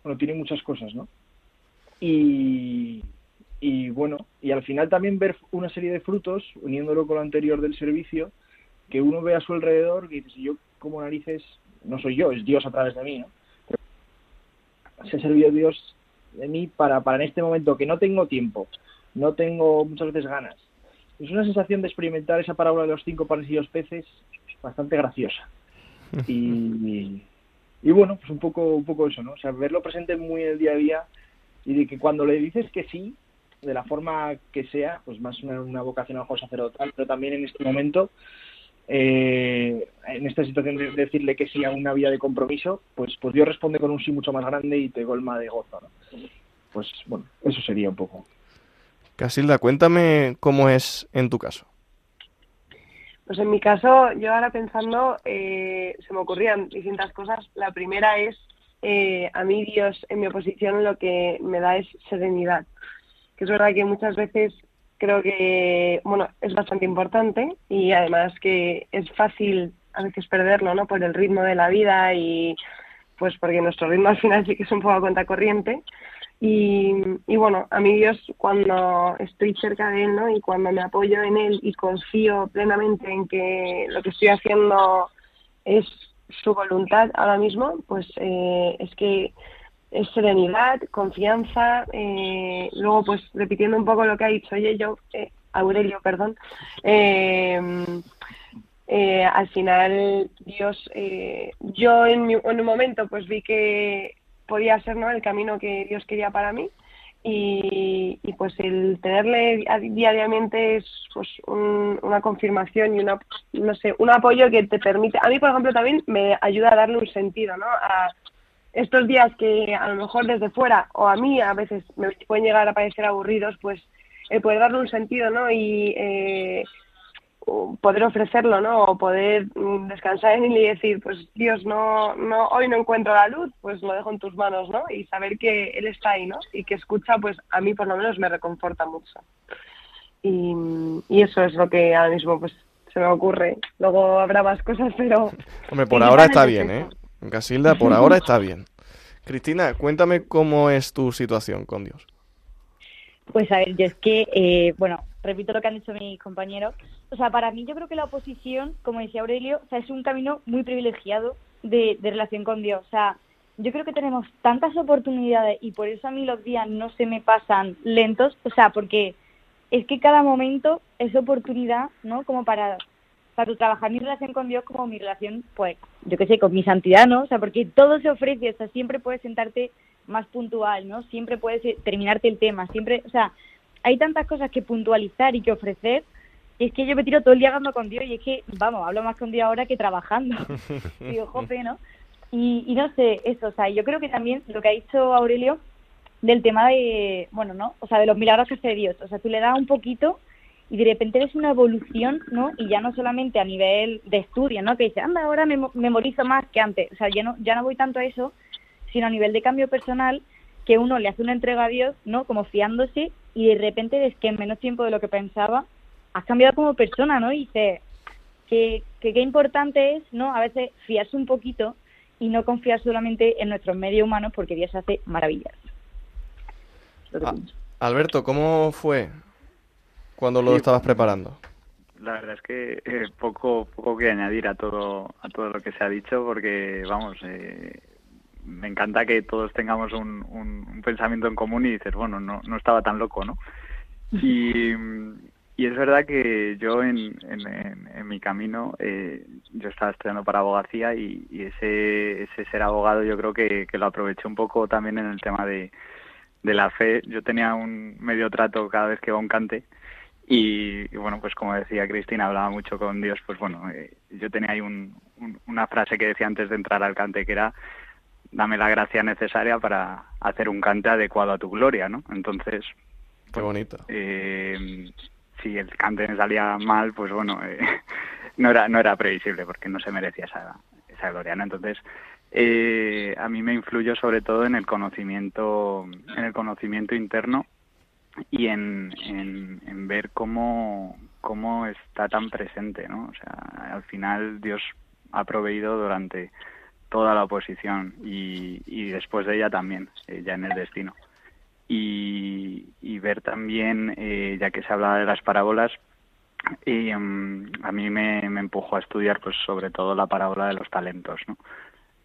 bueno, tiene muchas cosas, ¿no? Y, y bueno, y al final también ver una serie de frutos, uniéndolo con lo anterior del servicio, que uno ve a su alrededor y dice, yo como narices, no soy yo, es Dios a través de mí, ¿no? Se ha servido Dios de mí para, para en este momento que no tengo tiempo, no tengo muchas veces ganas. Es una sensación de experimentar esa parábola de los cinco panes y los peces bastante graciosa. (laughs) Y, y, bueno, pues un poco, un poco eso, ¿no? O sea, verlo presente muy en el día a día y de que cuando le dices que sí, de la forma que sea, pues más una, una vocación a lo mejor sacerdotal, pero también en este momento, eh, en esta situación de decirle que sí a una vía de compromiso, pues, pues Dios responde con un sí mucho más grande y te colma de gozo, ¿no? Pues bueno, eso sería un poco. Casilda, cuéntame cómo es en tu caso. Pues en mi caso, yo ahora pensando, eh, se me ocurrían distintas cosas. La primera es, eh, a mí Dios en mi oposición lo que me da es serenidad. Que es verdad que muchas veces creo que, bueno, es bastante importante y además que es fácil a veces perderlo, ¿no? Por el ritmo de la vida y pues porque nuestro ritmo al final sí que es un poco a cuenta corriente. Y, bueno, a mí Dios cuando estoy cerca de Él ¿no? y cuando me apoyo en Él y confío plenamente en que lo que estoy haciendo es su voluntad ahora mismo, pues eh, es que es serenidad, confianza, eh, luego pues repitiendo un poco lo que ha dicho oye, yo, eh, Aurelio, perdón, eh, al final Dios, yo en, mi, en un momento pues vi que podía ser ¿no? el camino que Dios quería para mí. Y, pues el tenerle diariamente es pues un, una confirmación y una no sé un apoyo que te permite a mí por ejemplo también me ayuda a darle un sentido no a estos días que a lo mejor desde fuera o a mí a veces me pueden llegar a parecer aburridos pues el poder darle un sentido no y eh, poder ofrecerlo, ¿no? O poder mm, descansar en él y decir, pues Dios, no, no, hoy no encuentro la luz, pues lo dejo en tus manos, ¿no? Y saber que Él está ahí, ¿no? Y que escucha, pues a mí por lo menos me reconforta mucho. y, y eso es lo que ahora mismo pues se me ocurre. Luego habrá más cosas, pero... (laughs) Hombre, por ahora está bien, ¿eh? Casilda, por ahora (laughs) está bien. Cristina, cuéntame cómo es tu situación con Dios. Pues a ver, yo es que, eh, bueno, repito lo que han dicho mis compañeros. O sea, para mí yo creo que la oposición, como decía Aurelio, o sea, es un camino muy privilegiado de, de relación con Dios. O sea, yo creo que tenemos tantas oportunidades y por eso a mí los días no se me pasan lentos. O sea, porque es que cada momento es oportunidad, ¿no? Como para, para trabajar mi relación con Dios como mi relación, pues, yo qué sé, con mi santidad, ¿no? O sea, porque todo se ofrece, o sea, siempre puedes sentarte más puntual, ¿no? Siempre puedes eh, terminarte el tema, siempre, o sea, hay tantas cosas que puntualizar y que ofrecer, y es que yo me tiro todo el día hablando con Dios y es que, vamos, hablo más con Dios ahora que trabajando. (laughs) Digo, jope, ¿no? Y, y no sé, eso, o sea, yo creo que también lo que ha dicho Aurelio del tema de, bueno, ¿no? O sea, de los milagros que hace Dios. O sea, tú le das un poquito y de repente ves una evolución, ¿no? Y ya no solamente a nivel de estudio, ¿no? Que dice, anda, ahora me memorizo más que antes. O sea, ya no, ya no voy tanto a eso, sino a nivel de cambio personal, que uno le hace una entrega a Dios, ¿no? Como fiándose y de repente ves que en menos tiempo de lo que pensaba has cambiado como persona, ¿no? Y dices que qué importante es, ¿no? A veces fiarse un poquito y no confiar solamente en nuestros medios humanos porque Dios hace maravillas. Ah, Alberto, ¿cómo fue cuando lo Sí, estabas preparando? La verdad es que eh, poco poco que añadir a todo a todo lo que se ha dicho porque vamos eh, me encanta que todos tengamos un, un, pensamiento en común y dices bueno no no estaba tan loco no y, y es verdad que yo en, en, en- mi camino eh, yo estaba estudiando para abogacía y, y ese ese ser abogado yo creo que, que lo aproveché un poco también en el tema de de la fe. Yo tenía un medio trato cada vez que iba a un cante y, y bueno, pues como decía Cristina, hablaba mucho con Dios, pues bueno, eh, yo tenía ahí un- un- una frase que decía antes de entrar al cante que era, dame la gracia necesaria para hacer un cante adecuado a tu gloria, ¿no? Entonces, Qué bonito. eh, si el cante me salía mal, pues bueno, eh, (laughs) no era no era previsible porque no se merecía esa, esa gloria, ¿no? Entonces, eh, a mí me influyó sobre todo en el conocimiento, en el conocimiento interno y en, en, en ver cómo, cómo está tan presente, ¿no? O sea, al final Dios ha proveído durante toda la oposición y, y después de ella también, eh, ya en el destino. Y, y ver también, eh, ya que se hablaba de las parábolas, y mm, a mí me, me empujó a estudiar pues sobre todo la parábola de los talentos, ¿no?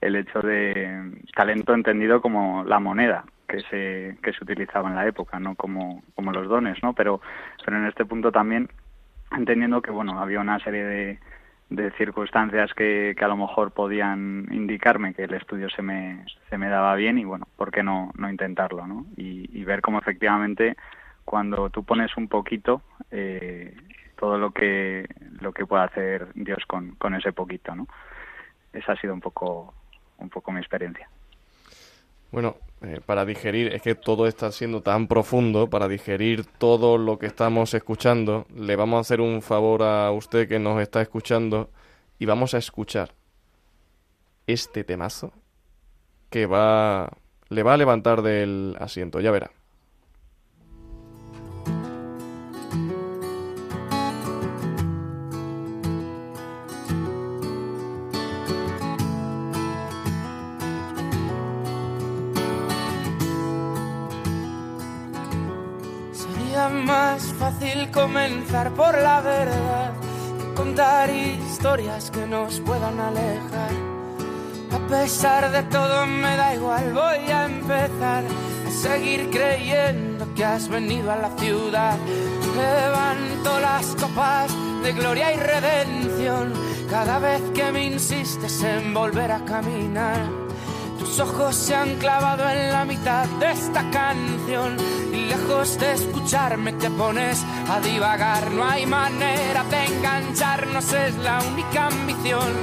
El hecho de talento entendido como la moneda que se, que se utilizaba en la época, no como, como los dones, ¿no? Pero, pero en este punto también entendiendo que bueno había una serie de, de circunstancias que, que a lo mejor podían indicarme que el estudio se me, se me daba bien y bueno, ¿por qué no, no intentarlo? ¿no? Y, y ver cómo efectivamente cuando tú pones un poquito, eh, todo lo que, lo que puede hacer Dios con, con ese poquito. ¿no? Esa ha sido un poco, un poco mi experiencia. Bueno, eh, para digerir, es que todo está siendo tan profundo, para digerir todo lo que estamos escuchando, le vamos a hacer un favor a usted que nos está escuchando y vamos a escuchar este temazo que va le va a levantar del asiento, ya verá. Fácil comenzar por la verdad que contar historias que nos puedan alejar. A pesar de todo me da igual, voy a empezar a seguir creyendo que has venido a la ciudad. Levanto las copas de gloria y redención cada vez que me insistes en volver a caminar. Tus ojos se han clavado en la mitad de esta canción de escucharme te pones a divagar. No hay manera de engancharnos, es la única ambición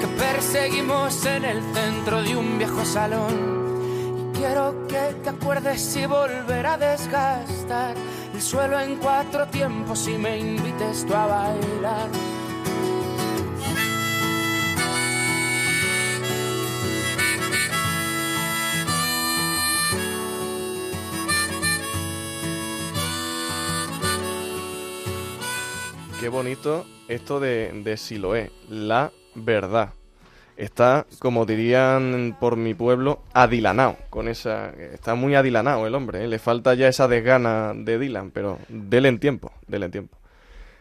que perseguimos en el centro de un viejo salón. Y quiero que te acuerdes y volver a desgastar el suelo en cuatro tiempos y me invites tú a bailar. Qué bonito esto de, Siloé, la verdad. Está, como dirían por mi pueblo, adilanao, con esa... Está muy adilanao el hombre, ¿eh? le falta ya esa desgana de Dylan, pero déle en tiempo, déle en tiempo.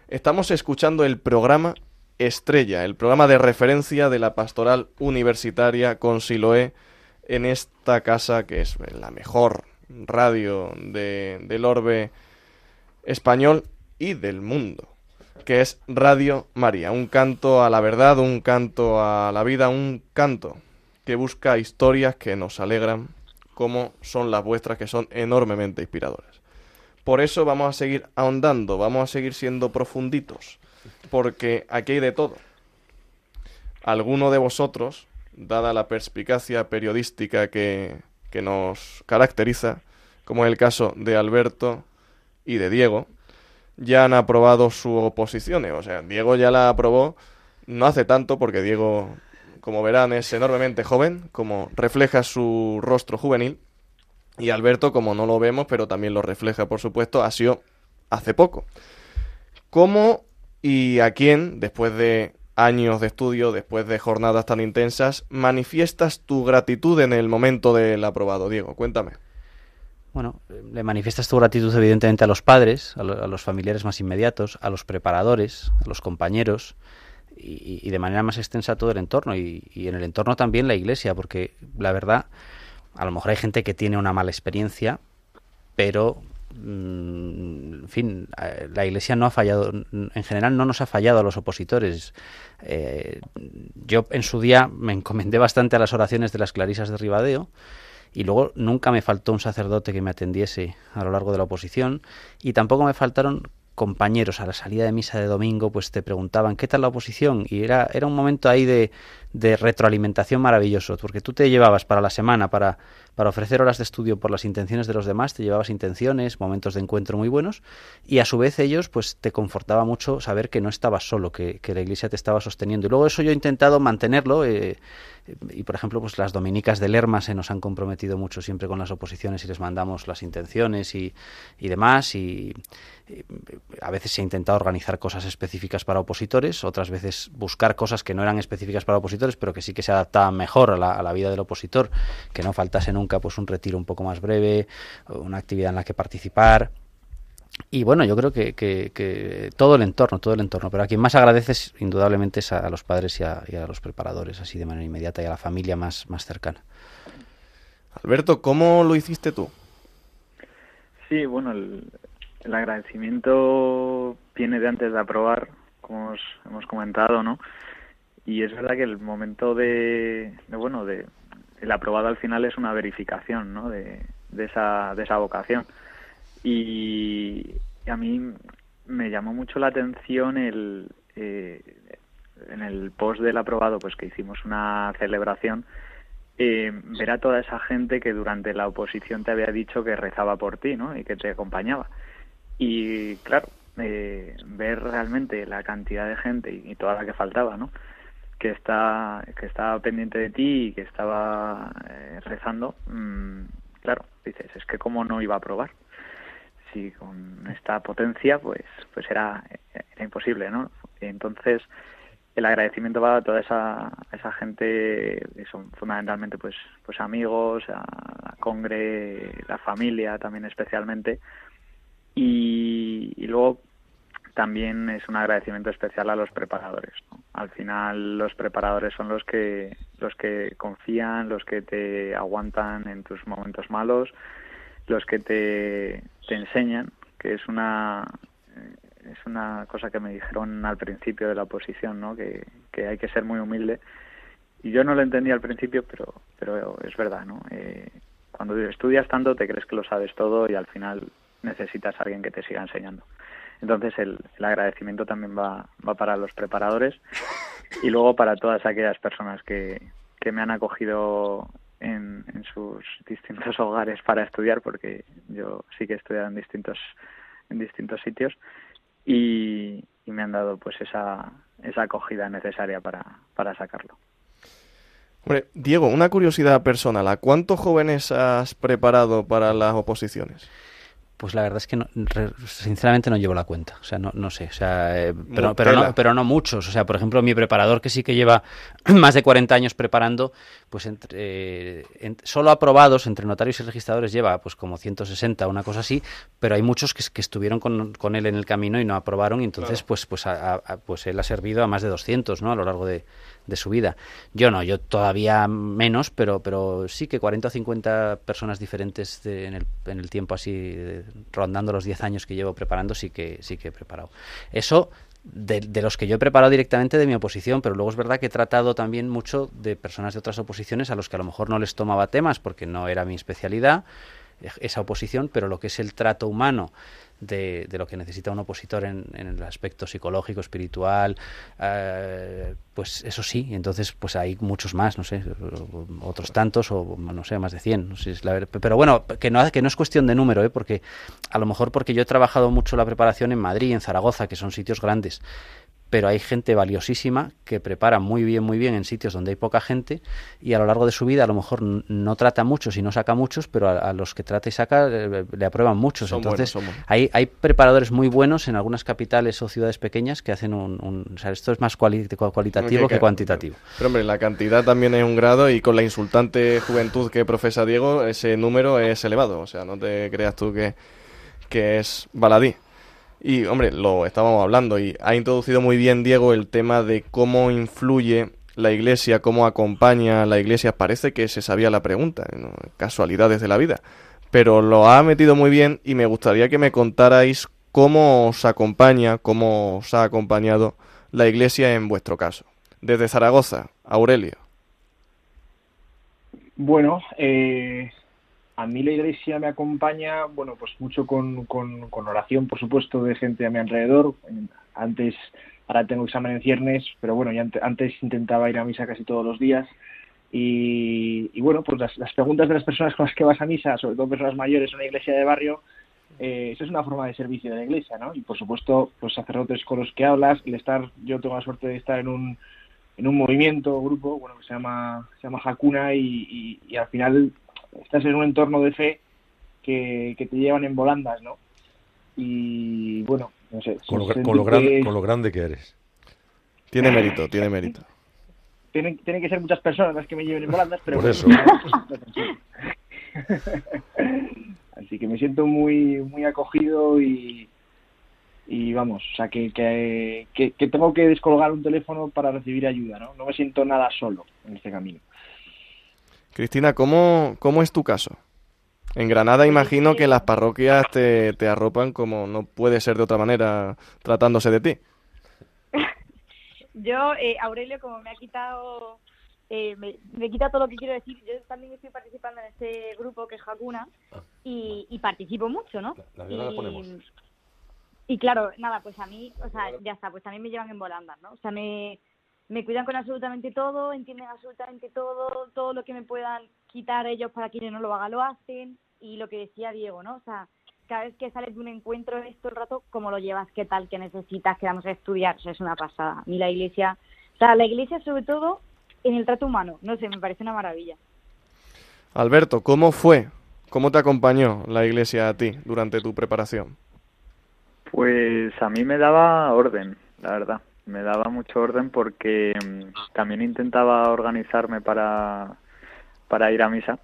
Estamos escuchando el programa Estrella, el programa de referencia de la pastoral universitaria con Siloé en esta casa que es la mejor radio de, del orbe español y del mundo, que es Radio María, un canto a la verdad, un canto a la vida, un canto que busca historias que nos alegran, como son las vuestras, que son enormemente inspiradoras. Por eso vamos a seguir ahondando, vamos a seguir siendo profunditos, porque aquí hay de todo. Alguno de vosotros, dada la perspicacia periodística que, que nos caracteriza, como es el caso de Alberto y de Diego, ya han aprobado su oposición. O sea, Diego ya la aprobó no hace tanto, porque Diego, como verán, es enormemente joven, como refleja su rostro juvenil. Y Alberto, como no lo vemos, pero también lo refleja, por supuesto, ha sido hace poco. ¿Cómo y a quién, después de años de estudio, después de jornadas tan intensas, manifiestas tu gratitud en el momento del aprobado? Diego, cuéntame. Bueno, le manifiestas tu gratitud evidentemente a los padres, a, a los familiares más inmediatos, a los preparadores, a los compañeros y, de manera más extensa a todo el entorno y, en el entorno también la iglesia, porque la verdad, a lo mejor hay gente que tiene una mala experiencia, pero mm, en fin, la Iglesia no ha fallado, en general no nos ha fallado a los opositores. Eh, yo en su día me encomendé bastante a las oraciones de las clarisas de Ribadeo y luego nunca me faltó un sacerdote que me atendiese a lo largo de la oposición y tampoco me faltaron compañeros. A la salida de misa de domingo pues te preguntaban qué tal la oposición y era, era un momento ahí de, de retroalimentación maravilloso porque tú te llevabas para la semana para, para ofrecer horas de estudio por las intenciones de los demás te llevabas intenciones momentos de encuentro muy buenos y a su vez ellos pues te confortaba mucho saber que no estabas solo que, que la iglesia te estaba sosteniendo. Y luego eso yo he intentado mantenerlo eh, y por ejemplo pues las dominicas de Lerma se nos han comprometido mucho siempre con las oposiciones y les mandamos las intenciones y, y demás y, a veces se ha intentado organizar cosas específicas para opositores otras veces buscar cosas que no eran específicas para opositores pero que sí que se adaptaban mejor a la, a la vida del opositor que no faltase nunca pues un retiro un poco más breve una actividad en la que participar y bueno, yo creo que, que, que, todo el entorno, todo el entorno, pero a quien más agradeces indudablemente es a, a los padres y a, y a, los preparadores, así de manera inmediata, y a la familia más, más cercana. Alberto, ¿cómo lo hiciste tú? Sí, bueno, el, el agradecimiento viene de antes de aprobar, como os hemos comentado, ¿no? Y es verdad que el momento de, de bueno, de el aprobado al final es una verificación, ¿no? De, de esa, de esa vocación y, a mí me llamó mucho la atención el eh, en el post del aprobado pues que hicimos una celebración eh, ver a toda esa gente que durante la oposición te había dicho que rezaba por ti ¿no? y que te acompañaba y claro eh, ver realmente la cantidad de gente y, y, toda la que faltaba no que está que estaba pendiente de ti y que estaba eh, rezando mmm, claro dices es que cómo no iba a aprobar y con esta potencia pues pues era, era imposible no entonces el agradecimiento va a toda esa esa gente que son fundamentalmente pues pues amigos a la congre la familia también especialmente. Y luego también es un agradecimiento especial a los preparadores ¿no? al final los preparadores son los que los que confían los que te aguantan en tus momentos malos los que te, te enseñan, que es una es una cosa que me dijeron al principio de la oposición, ¿no? Que, que hay que ser muy humilde. Y yo no lo entendí al principio, pero pero es verdad, ¿no? Eh, cuando estudias tanto te crees que lo sabes todo y al final necesitas a alguien que te siga enseñando. Entonces el, agradecimiento también va, va para los preparadores y luego para todas aquellas personas que, que me han acogido en, en, sus distintos hogares para estudiar, porque yo sí que he estudiado en distintos, en distintos sitios y, y me han dado pues esa, esa acogida necesaria para, para sacarlo. Diego, una curiosidad personal. ¿A cuántos jóvenes has preparado para las oposiciones? Pues la verdad es que no, sinceramente no llevo la cuenta. O sea, no, no sé. O sea, eh, pero, No, pero, no, pero no muchos. O sea, por ejemplo, mi preparador, que sí que lleva (clears throat) más de 40 años preparando, pues entre, eh, en- solo aprobados entre notarios y registradores lleva pues como 160, una cosa así, pero hay muchos que, que estuvieron con, con él en el camino y no aprobaron y entonces Claro. pues pues a- a- pues él ha servido a más de 200, ¿no? A lo largo de, de su vida. Yo no, yo todavía menos, pero pero sí que 40 o 50 personas diferentes en, el, en el tiempo así rondando los 10 años que llevo preparando sí que sí que he preparado. Eso de, de los que yo he preparado directamente de mi oposición, pero luego es verdad que he tratado también mucho de personas de otras oposiciones a los que a lo mejor no les tomaba temas porque no era mi especialidad esa oposición, pero lo que es el trato humano de, lo que necesita un opositor en, en el aspecto psicológico, espiritual, eh, pues eso sí, entonces pues hay muchos más, no sé, otros tantos o no sé, más de 100, no sé, es la ver- pero bueno, que no, que no es cuestión de número, ¿eh? porque a lo mejor porque yo he trabajado mucho la preparación en Madrid, en Zaragoza, que son sitios grandes, pero hay gente valiosísima que prepara muy bien, muy bien en sitios donde hay poca gente y a lo largo de su vida a lo mejor no trata muchos y no saca muchos, pero a, a los que trata y saca eh, le aprueban muchos. Son Entonces, buenos, son buenos. Hay, hay preparadores muy buenos en algunas capitales o ciudades pequeñas que hacen un... un- o sea, esto es más cuali- cualitativo que, que- cuantitativo. Pero hombre, la cantidad también es un grado y con la insultante juventud que profesa Diego, ese número es elevado. O sea, no te creas tú que, que es baladí. Y hombre, lo estábamos hablando y ha introducido muy bien Diego el tema de cómo influye la iglesia, cómo acompaña la iglesia. Parece que se sabía la pregunta, casualidades de la vida. Pero lo ha metido muy bien y me gustaría que me contarais cómo os acompaña, cómo os ha acompañado la iglesia en vuestro caso. Desde Zaragoza, Aurelio. Bueno, eh, a mí la iglesia me acompaña, bueno, pues mucho con, con, con oración, por supuesto, de gente a mi alrededor. Antes, ahora tengo examen en ciernes, pero bueno, antes intentaba ir a misa casi todos los días. Y, bueno, pues las, las preguntas de las personas con las que vas a misa, sobre todo personas mayores en una iglesia de barrio, eh, eso es una forma de servicio de la iglesia, ¿no? Y por supuesto, los sacerdotes con los que hablas, el estar, yo tengo la suerte de estar en un, en un movimiento, grupo, bueno, que se llama, se llama Hakuna y al final estás en un entorno de fe que, que te llevan en volandas, ¿no? Y bueno, no sé. Con lo, con lo grande, que con lo grande que eres. Tiene mérito, tiene mérito. Tienen, tienen que ser muchas personas las que me lleven en volandas, pero Por eso. (laughs) Así que me siento muy, muy acogido y, y vamos, o sea, que, que, que, que tengo que descolgar un teléfono para recibir ayuda, ¿no? No me siento nada solo en este camino. Cristina, ¿cómo, ¿cómo es tu caso? En Granada imagino que las parroquias te, te arropan como no puede ser de otra manera tratándose de ti. (laughs) Yo, eh, Aurelio, como me ha quitado, eh, me, me quita todo lo que quiero decir, yo también estoy participando en este grupo que es Hakuna y, y participo mucho, ¿no? La la Y- ponemos. Y claro, nada, pues a mí, o sea, ya está, pues a mí me llevan en volandas, ¿no? O sea, me, me cuidan con absolutamente todo, entienden absolutamente todo, todo lo que me puedan quitar ellos para quienes no lo hagan, lo hacen. Y lo que decía Diego, ¿no? O sea, cada vez que sales de un encuentro es todo el rato, ¿cómo lo llevas? ¿Qué tal? ¿Qué necesitas? ¿Qué vamos a estudiar? O sea, es una pasada. A mí la iglesia, o sea, la iglesia sobre todo en el trato humano, no sé, me parece una maravilla. Alberto, ¿cómo fue? ¿Cómo te acompañó la iglesia a ti durante tu preparación? Pues a mí me daba orden, la verdad. Me daba mucho orden porque mm, también intentaba organizarme para, para ir a misa.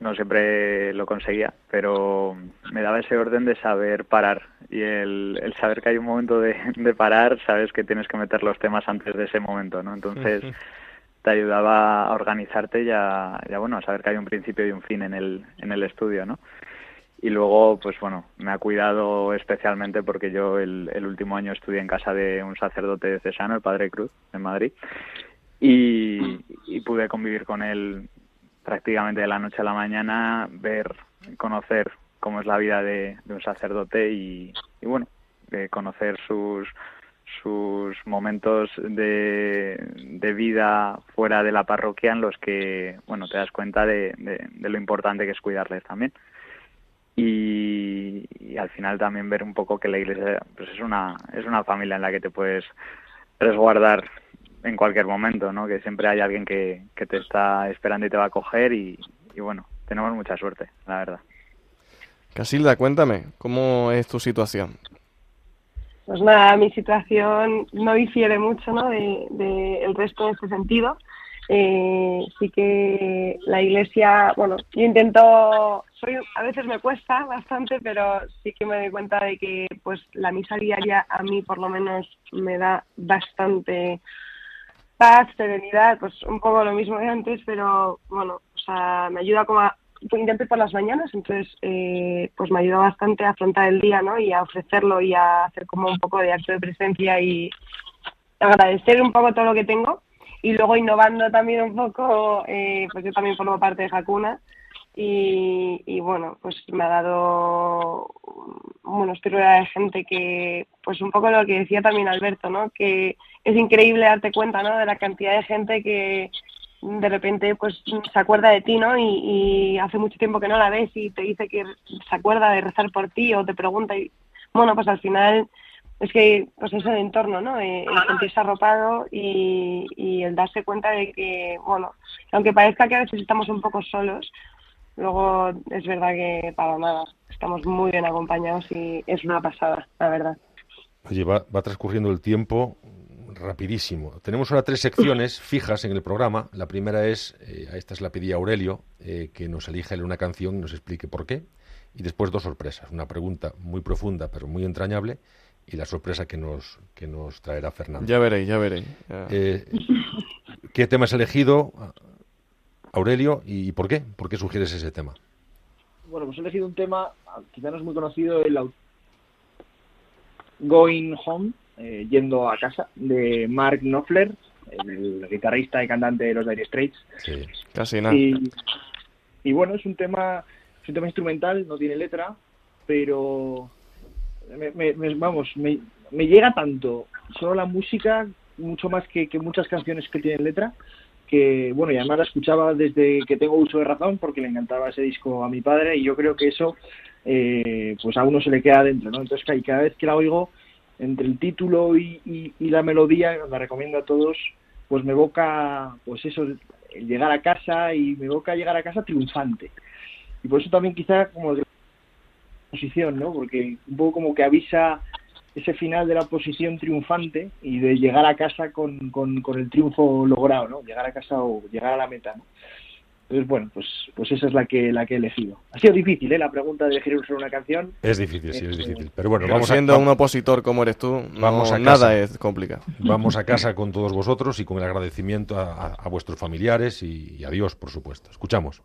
No siempre lo conseguía, pero me daba ese orden de saber parar. Y el, el saber que hay un momento de, (laughs) de parar, sabes que tienes que meter los temas antes de ese momento, ¿no? Entonces te ayudaba a organizarte y a, y a, bueno, a saber que hay un principio y un fin en el, en el estudio, ¿no? Y luego, pues bueno, me ha cuidado especialmente porque yo el, el último año estudié en casa de un sacerdote cesano, el Padre Cruz, en Madrid, y, pude convivir con él prácticamente de la noche a la mañana, ver, conocer cómo es la vida de, un sacerdote y, bueno, conocer sus sus momentos de, de vida fuera de la parroquia en los que bueno te das cuenta de, de lo importante que es cuidarles también y, y, al final también ver un poco que la iglesia pues es una es una familia en la que te puedes resguardar en cualquier momento no que siempre hay alguien que, que te está esperando y te va a coger y, y bueno tenemos mucha suerte la verdad Casilda, cuéntame, ¿cómo es tu situación? Pues nada, mi situación no difiere mucho ¿no? de, de el resto en este sentido. Eh, sí que la iglesia, bueno, yo intento, soy, a veces me cuesta bastante, pero sí que me doy cuenta de que pues la misa diaria a mí por lo menos me da bastante paz, serenidad, pues un poco lo mismo de antes, pero bueno, o sea, me ayuda como a, pues intento por las mañanas, entonces eh, pues me ayuda bastante a afrontar el día, ¿no? Y a ofrecerlo y a hacer como un poco de acto de presencia y agradecer un poco todo lo que tengo y luego innovando también un poco, eh, pues yo también formo parte de Hakuna y, y bueno, pues me ha dado, bueno, estoy rodeada de gente que, pues un poco lo que decía también Alberto, ¿no? Que es increíble darte cuenta, ¿no? De la cantidad de gente que de repente pues se acuerda de ti, ¿no? Y hace mucho tiempo que no la ves y te dice que se acuerda de rezar por ti o te pregunta y bueno, pues al final es que pues es el entorno, ¿no? Eh, el sentirse arropado y, y el darse cuenta de que, bueno, aunque parezca que a veces estamos un poco solos, luego es verdad que para nada, estamos muy bien acompañados y es una pasada, la verdad. Oye, va, va transcurriendo el tiempo rapidísimo. Tenemos ahora tres secciones (laughs) fijas en el programa. La primera es, eh, a esta es la pedí a Aurelio, eh, que nos elija una canción y nos explique por qué. Y después dos sorpresas. Una pregunta muy profunda pero muy entrañable y la sorpresa que nos, que nos traerá Fernando. Ya veréis, ya veréis. ya. Eh, ¿Qué tema has elegido, Aurelio, y por qué? ¿Por qué sugieres ese tema? Bueno, pues he elegido un tema, quizá no es muy conocido, el Going Home, eh, yendo a casa, de Mark Knopfler, el guitarrista y cantante de los Dire Straits. Sí. Casi nada. Y, y bueno, es un tema, es un tema instrumental, no tiene letra, pero me, me- vamos, me, llega tanto solo la música, mucho más que, muchas canciones que tienen letra, que bueno, y además la escuchaba desde que tengo uso de razón, porque le encantaba ese disco a mi padre, y yo creo que eso eh, pues a uno se le queda dentro, ¿no? Entonces ca- cada vez que la oigo, entre el título y, la melodía, la recomiendo a todos, pues me evoca, pues eso, el llegar a casa y me evoca llegar a casa triunfante. Y por eso también quizá como posición, ¿no? Porque un poco como que avisa ese final de la posición triunfante y de llegar a casa con, con, con el triunfo logrado, ¿no? Llegar a casa o llegar a la meta, ¿no? Entonces, bueno, pues, pues esa es la que, la que he elegido. Ha sido difícil, ¿eh? La pregunta de elegir solo una canción. Es difícil, sí, es Eh, difícil. Pero bueno, Pero vamos a, siendo un opositor como eres tú, no- Vamos a nada es complicado. vamos a casa (laughs) con todos vosotros y con el agradecimiento a, a- a vuestros familiares y, y a Dios, por supuesto. Escuchamos.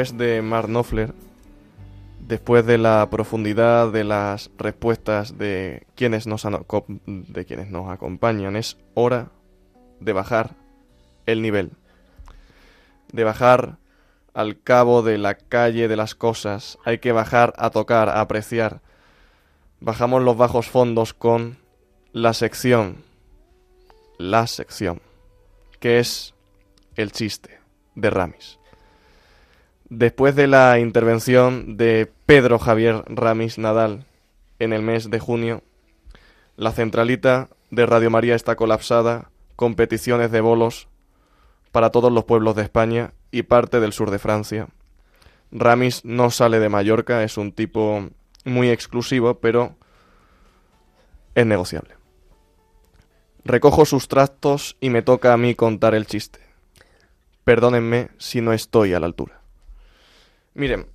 Después de Mark Knopfler, después de la profundidad de las respuestas de quienes nos, de quienes nos acompañan, es hora de bajar el nivel. De bajar al cabo de la calle de las cosas. Hay que bajar a tocar, a apreciar. Bajamos los bajos fondos con la sección. La sección. Que es el chiste de Ramis. Después de la intervención de Pedro Javier Ramis Nadal en el mes de junio, la centralita de Radio María está colapsada con peticiones de bolos para todos los pueblos de España y parte del sur de Francia. Ramis no sale de Mallorca, es un tipo muy exclusivo, pero es negociable. Recojo sus trastos y me toca a mí contar el chiste. Perdónenme si no estoy a la altura. Miren,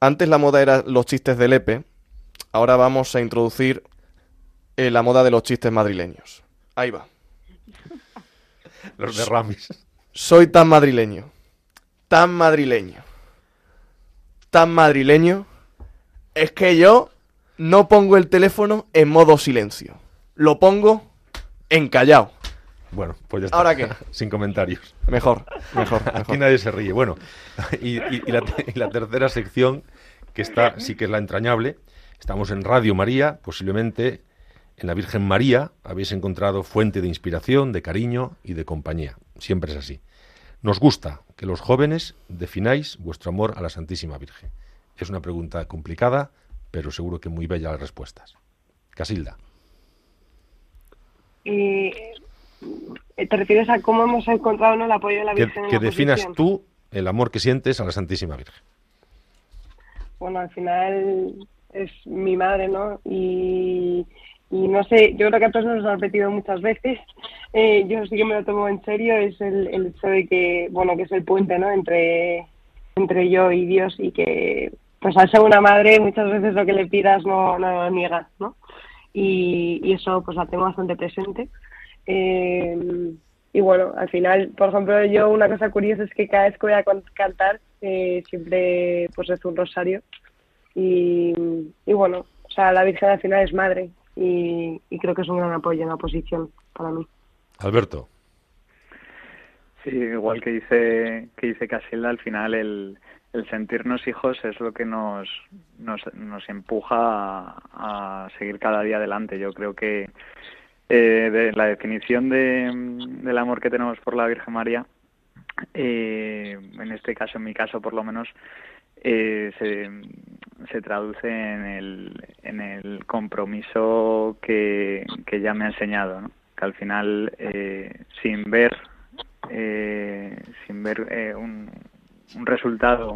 antes la moda era los chistes de Lepe, ahora vamos a introducir eh, la moda de los chistes madrileños. Ahí va. (laughs) Los de Ramis. Soy tan madrileño, tan madrileño, tan madrileño, es que yo no pongo el teléfono en modo silencio. Lo pongo en callao. Bueno, pues ya está. ¿Ahora qué? (laughs) Sin comentarios. Mejor, mejor, (laughs) Aquí nadie se ríe. Bueno, y, y- y la, y la tercera sección, que está sí que es la entrañable, estamos en Radio María, posiblemente en la Virgen María habéis encontrado fuente de inspiración, de cariño y de compañía. Siempre es así. Nos gusta que los jóvenes defináis vuestro amor a la Santísima Virgen. Es una pregunta complicada, pero seguro que muy bella las respuestas. Casilda. Eh, ¿Te refieres a cómo hemos encontrado ¿no, el apoyo de la Que, Virgen? en que la definas oposición? tú el amor que sientes a la Santísima Virgen. Bueno, al final es mi madre, ¿no? Y, y no sé, yo creo que a todos nos lo han repetido muchas veces. Eh, yo sí que me lo tomo en serio, es el, el hecho de que, bueno, que es el puente, ¿no? Entre, entre yo y Dios y que, pues al ser una madre, muchas veces lo que le pidas no, no lo niegas, ¿no? Y, y eso pues la tengo bastante presente. Eh, y bueno, al final, por ejemplo, yo una cosa curiosa es que cada vez que voy a cantar, eh, siempre pues rezo un rosario. Y, y bueno, o sea, la Virgen al final es madre y, y creo que es un gran apoyo en la oposición para mí. Alberto. Sí, igual que dice, que dice Casilda, al final el, el sentirnos hijos es lo que nos, nos, nos empuja a, a seguir cada día adelante. Yo creo que eh, de la definición de, del amor que tenemos por la Virgen María, eh, en este caso, en mi caso por lo menos, eh, se, se traduce en el, en el compromiso que, que ella me ha enseñado, que al final, eh, sin ver, eh, sin ver eh, un, un resultado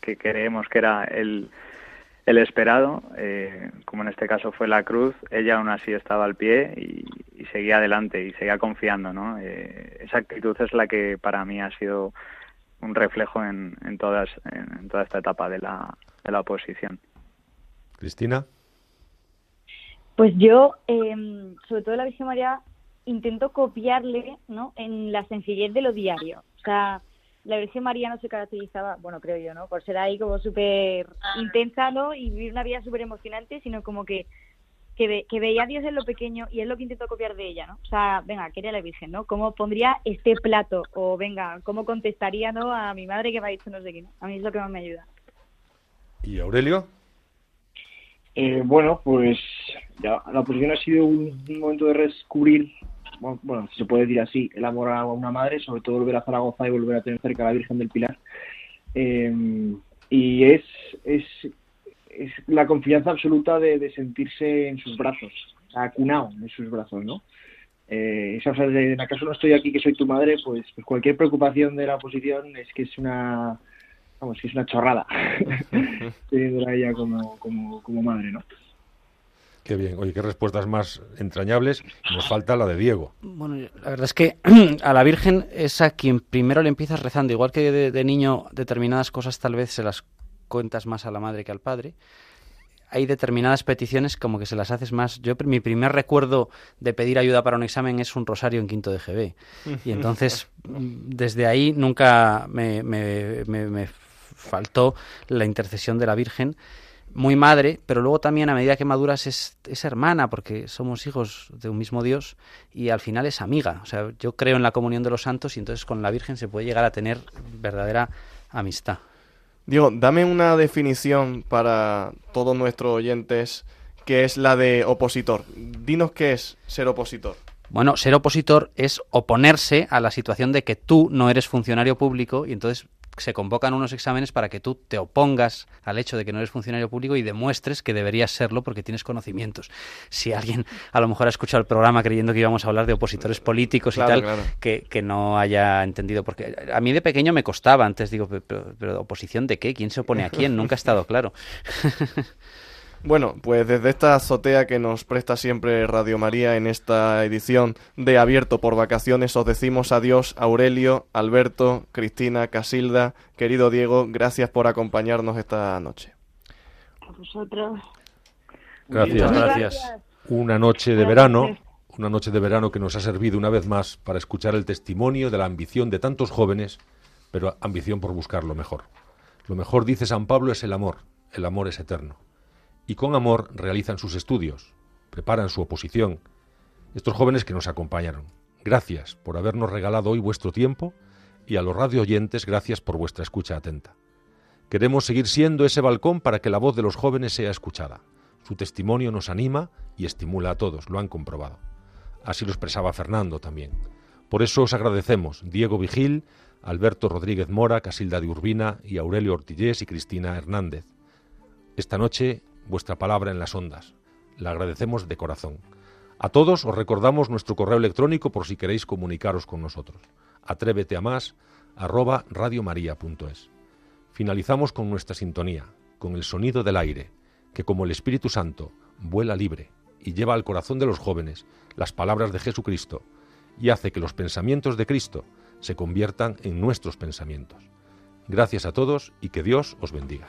que creemos que era el, el esperado, eh, como en este caso fue la cruz, ella aún así estaba al pie y, y seguía adelante y seguía confiando, ¿no? Eh, esa actitud es la que para mí ha sido un reflejo en, en, todas, en, en toda esta etapa de la, de la oposición. Cristina. Pues yo, eh, sobre todo la Virgen María, intento copiarle ¿no? en la sencillez de lo diario. O sea, la Virgen María no se caracterizaba, bueno, creo yo, ¿no? Por ser ahí como súper intensa, ¿no? Y vivir una vida súper emocionante, sino como que, que, ve- que veía a Dios en lo pequeño y es lo que intento copiar de ella, ¿no? O sea, venga, quería la Virgen, ¿no? ¿Cómo pondría este plato? O venga, ¿cómo contestaría, ¿no? A mi madre que me ha dicho no sé qué, ¿no? A mí es lo que más me ayuda. ¿Y Aurelio? Eh, bueno, pues ya, la oposición ha sido un, un momento de descubrir, bueno, si se puede decir así, el amor a una madre, sobre todo volver a Zaragoza y volver a tener cerca a la Virgen del Pilar. Eh, y es, es, es la confianza absoluta de, de sentirse en sus brazos, acunado en sus brazos, ¿no? Eh, esa frase de, en acaso no estoy aquí que soy tu madre, pues, pues cualquier preocupación de la oposición es que es una, vamos, que es una chorrada (laughs) (laughs) teniéndola a ella como, como, como madre, ¿no? Qué bien. Oye, qué respuestas más entrañables. Nos falta la de Diego. Bueno, la verdad es que (clears throat) a la Virgen es a quien primero le empiezas rezando, igual que de, de niño determinadas cosas tal vez se las cuentas más a la madre que al padre. Hay determinadas peticiones como que se las haces más. Yo mi primer recuerdo de pedir ayuda para un examen es un rosario en quinto de GB. Y entonces (laughs) desde ahí nunca me, me- me- me faltó la intercesión de la Virgen muy madre, pero luego también a medida que maduras es, es hermana, porque somos hijos de un mismo Dios y al final es amiga. O sea, yo creo en la comunión de los santos y entonces con la Virgen se puede llegar a tener verdadera amistad. Diego, dame una definición para todos nuestros oyentes que es la de opositor. Dinos qué es ser opositor. Bueno, ser opositor es oponerse a la situación de que tú no eres funcionario público y entonces se convocan unos exámenes para que tú te opongas al hecho de que no eres funcionario público y demuestres que deberías serlo porque tienes conocimientos. Si alguien a lo mejor ha escuchado el programa creyendo que íbamos a hablar de opositores políticos Claro, y tal, claro. que, que no haya entendido, porque a mí de pequeño me costaba, antes digo, pero, pero- pero ¿oposición de qué? ¿Quién se opone a quién? Nunca ha estado claro. (laughs) Bueno, pues desde esta azotea que nos presta siempre Radio María en esta edición de Abierto por Vacaciones, os decimos adiós Aurelio, Alberto, Cristina, Casilda, querido Diego, gracias por acompañarnos esta noche. A vosotros. Gracias. Gracias. Una noche de verano, una noche de verano que nos ha servido una vez más para escuchar el testimonio de la ambición de tantos jóvenes, pero ambición por buscar lo mejor. Lo mejor, dice San Pablo, es el amor, el amor es eterno. Y con amor realizan sus estudios, preparan su oposición. Estos jóvenes que nos acompañaron, gracias por habernos regalado hoy vuestro tiempo y a los radio oyentes, gracias por vuestra escucha atenta. Queremos seguir siendo ese balcón para que la voz de los jóvenes sea escuchada. Su testimonio nos anima y estimula a todos, lo han comprobado. Así lo expresaba Fernando también. Por eso os agradecemos, Diego Vigil, Alberto Rodríguez Mora, Casilda de Urbina y Aurelio Ortillés y Cristina Hernández. Esta noche, vuestra palabra en las ondas. La agradecemos de corazón. A todos os recordamos nuestro correo electrónico por si queréis comunicaros con nosotros. Atrévete a más arroba radiomaria.es. Finalizamos con nuestra sintonía, con el sonido del aire, que como el Espíritu Santo vuela libre y lleva al corazón de los jóvenes las palabras de Jesucristo y hace que los pensamientos de Cristo se conviertan en nuestros pensamientos. Gracias a todos y que Dios os bendiga.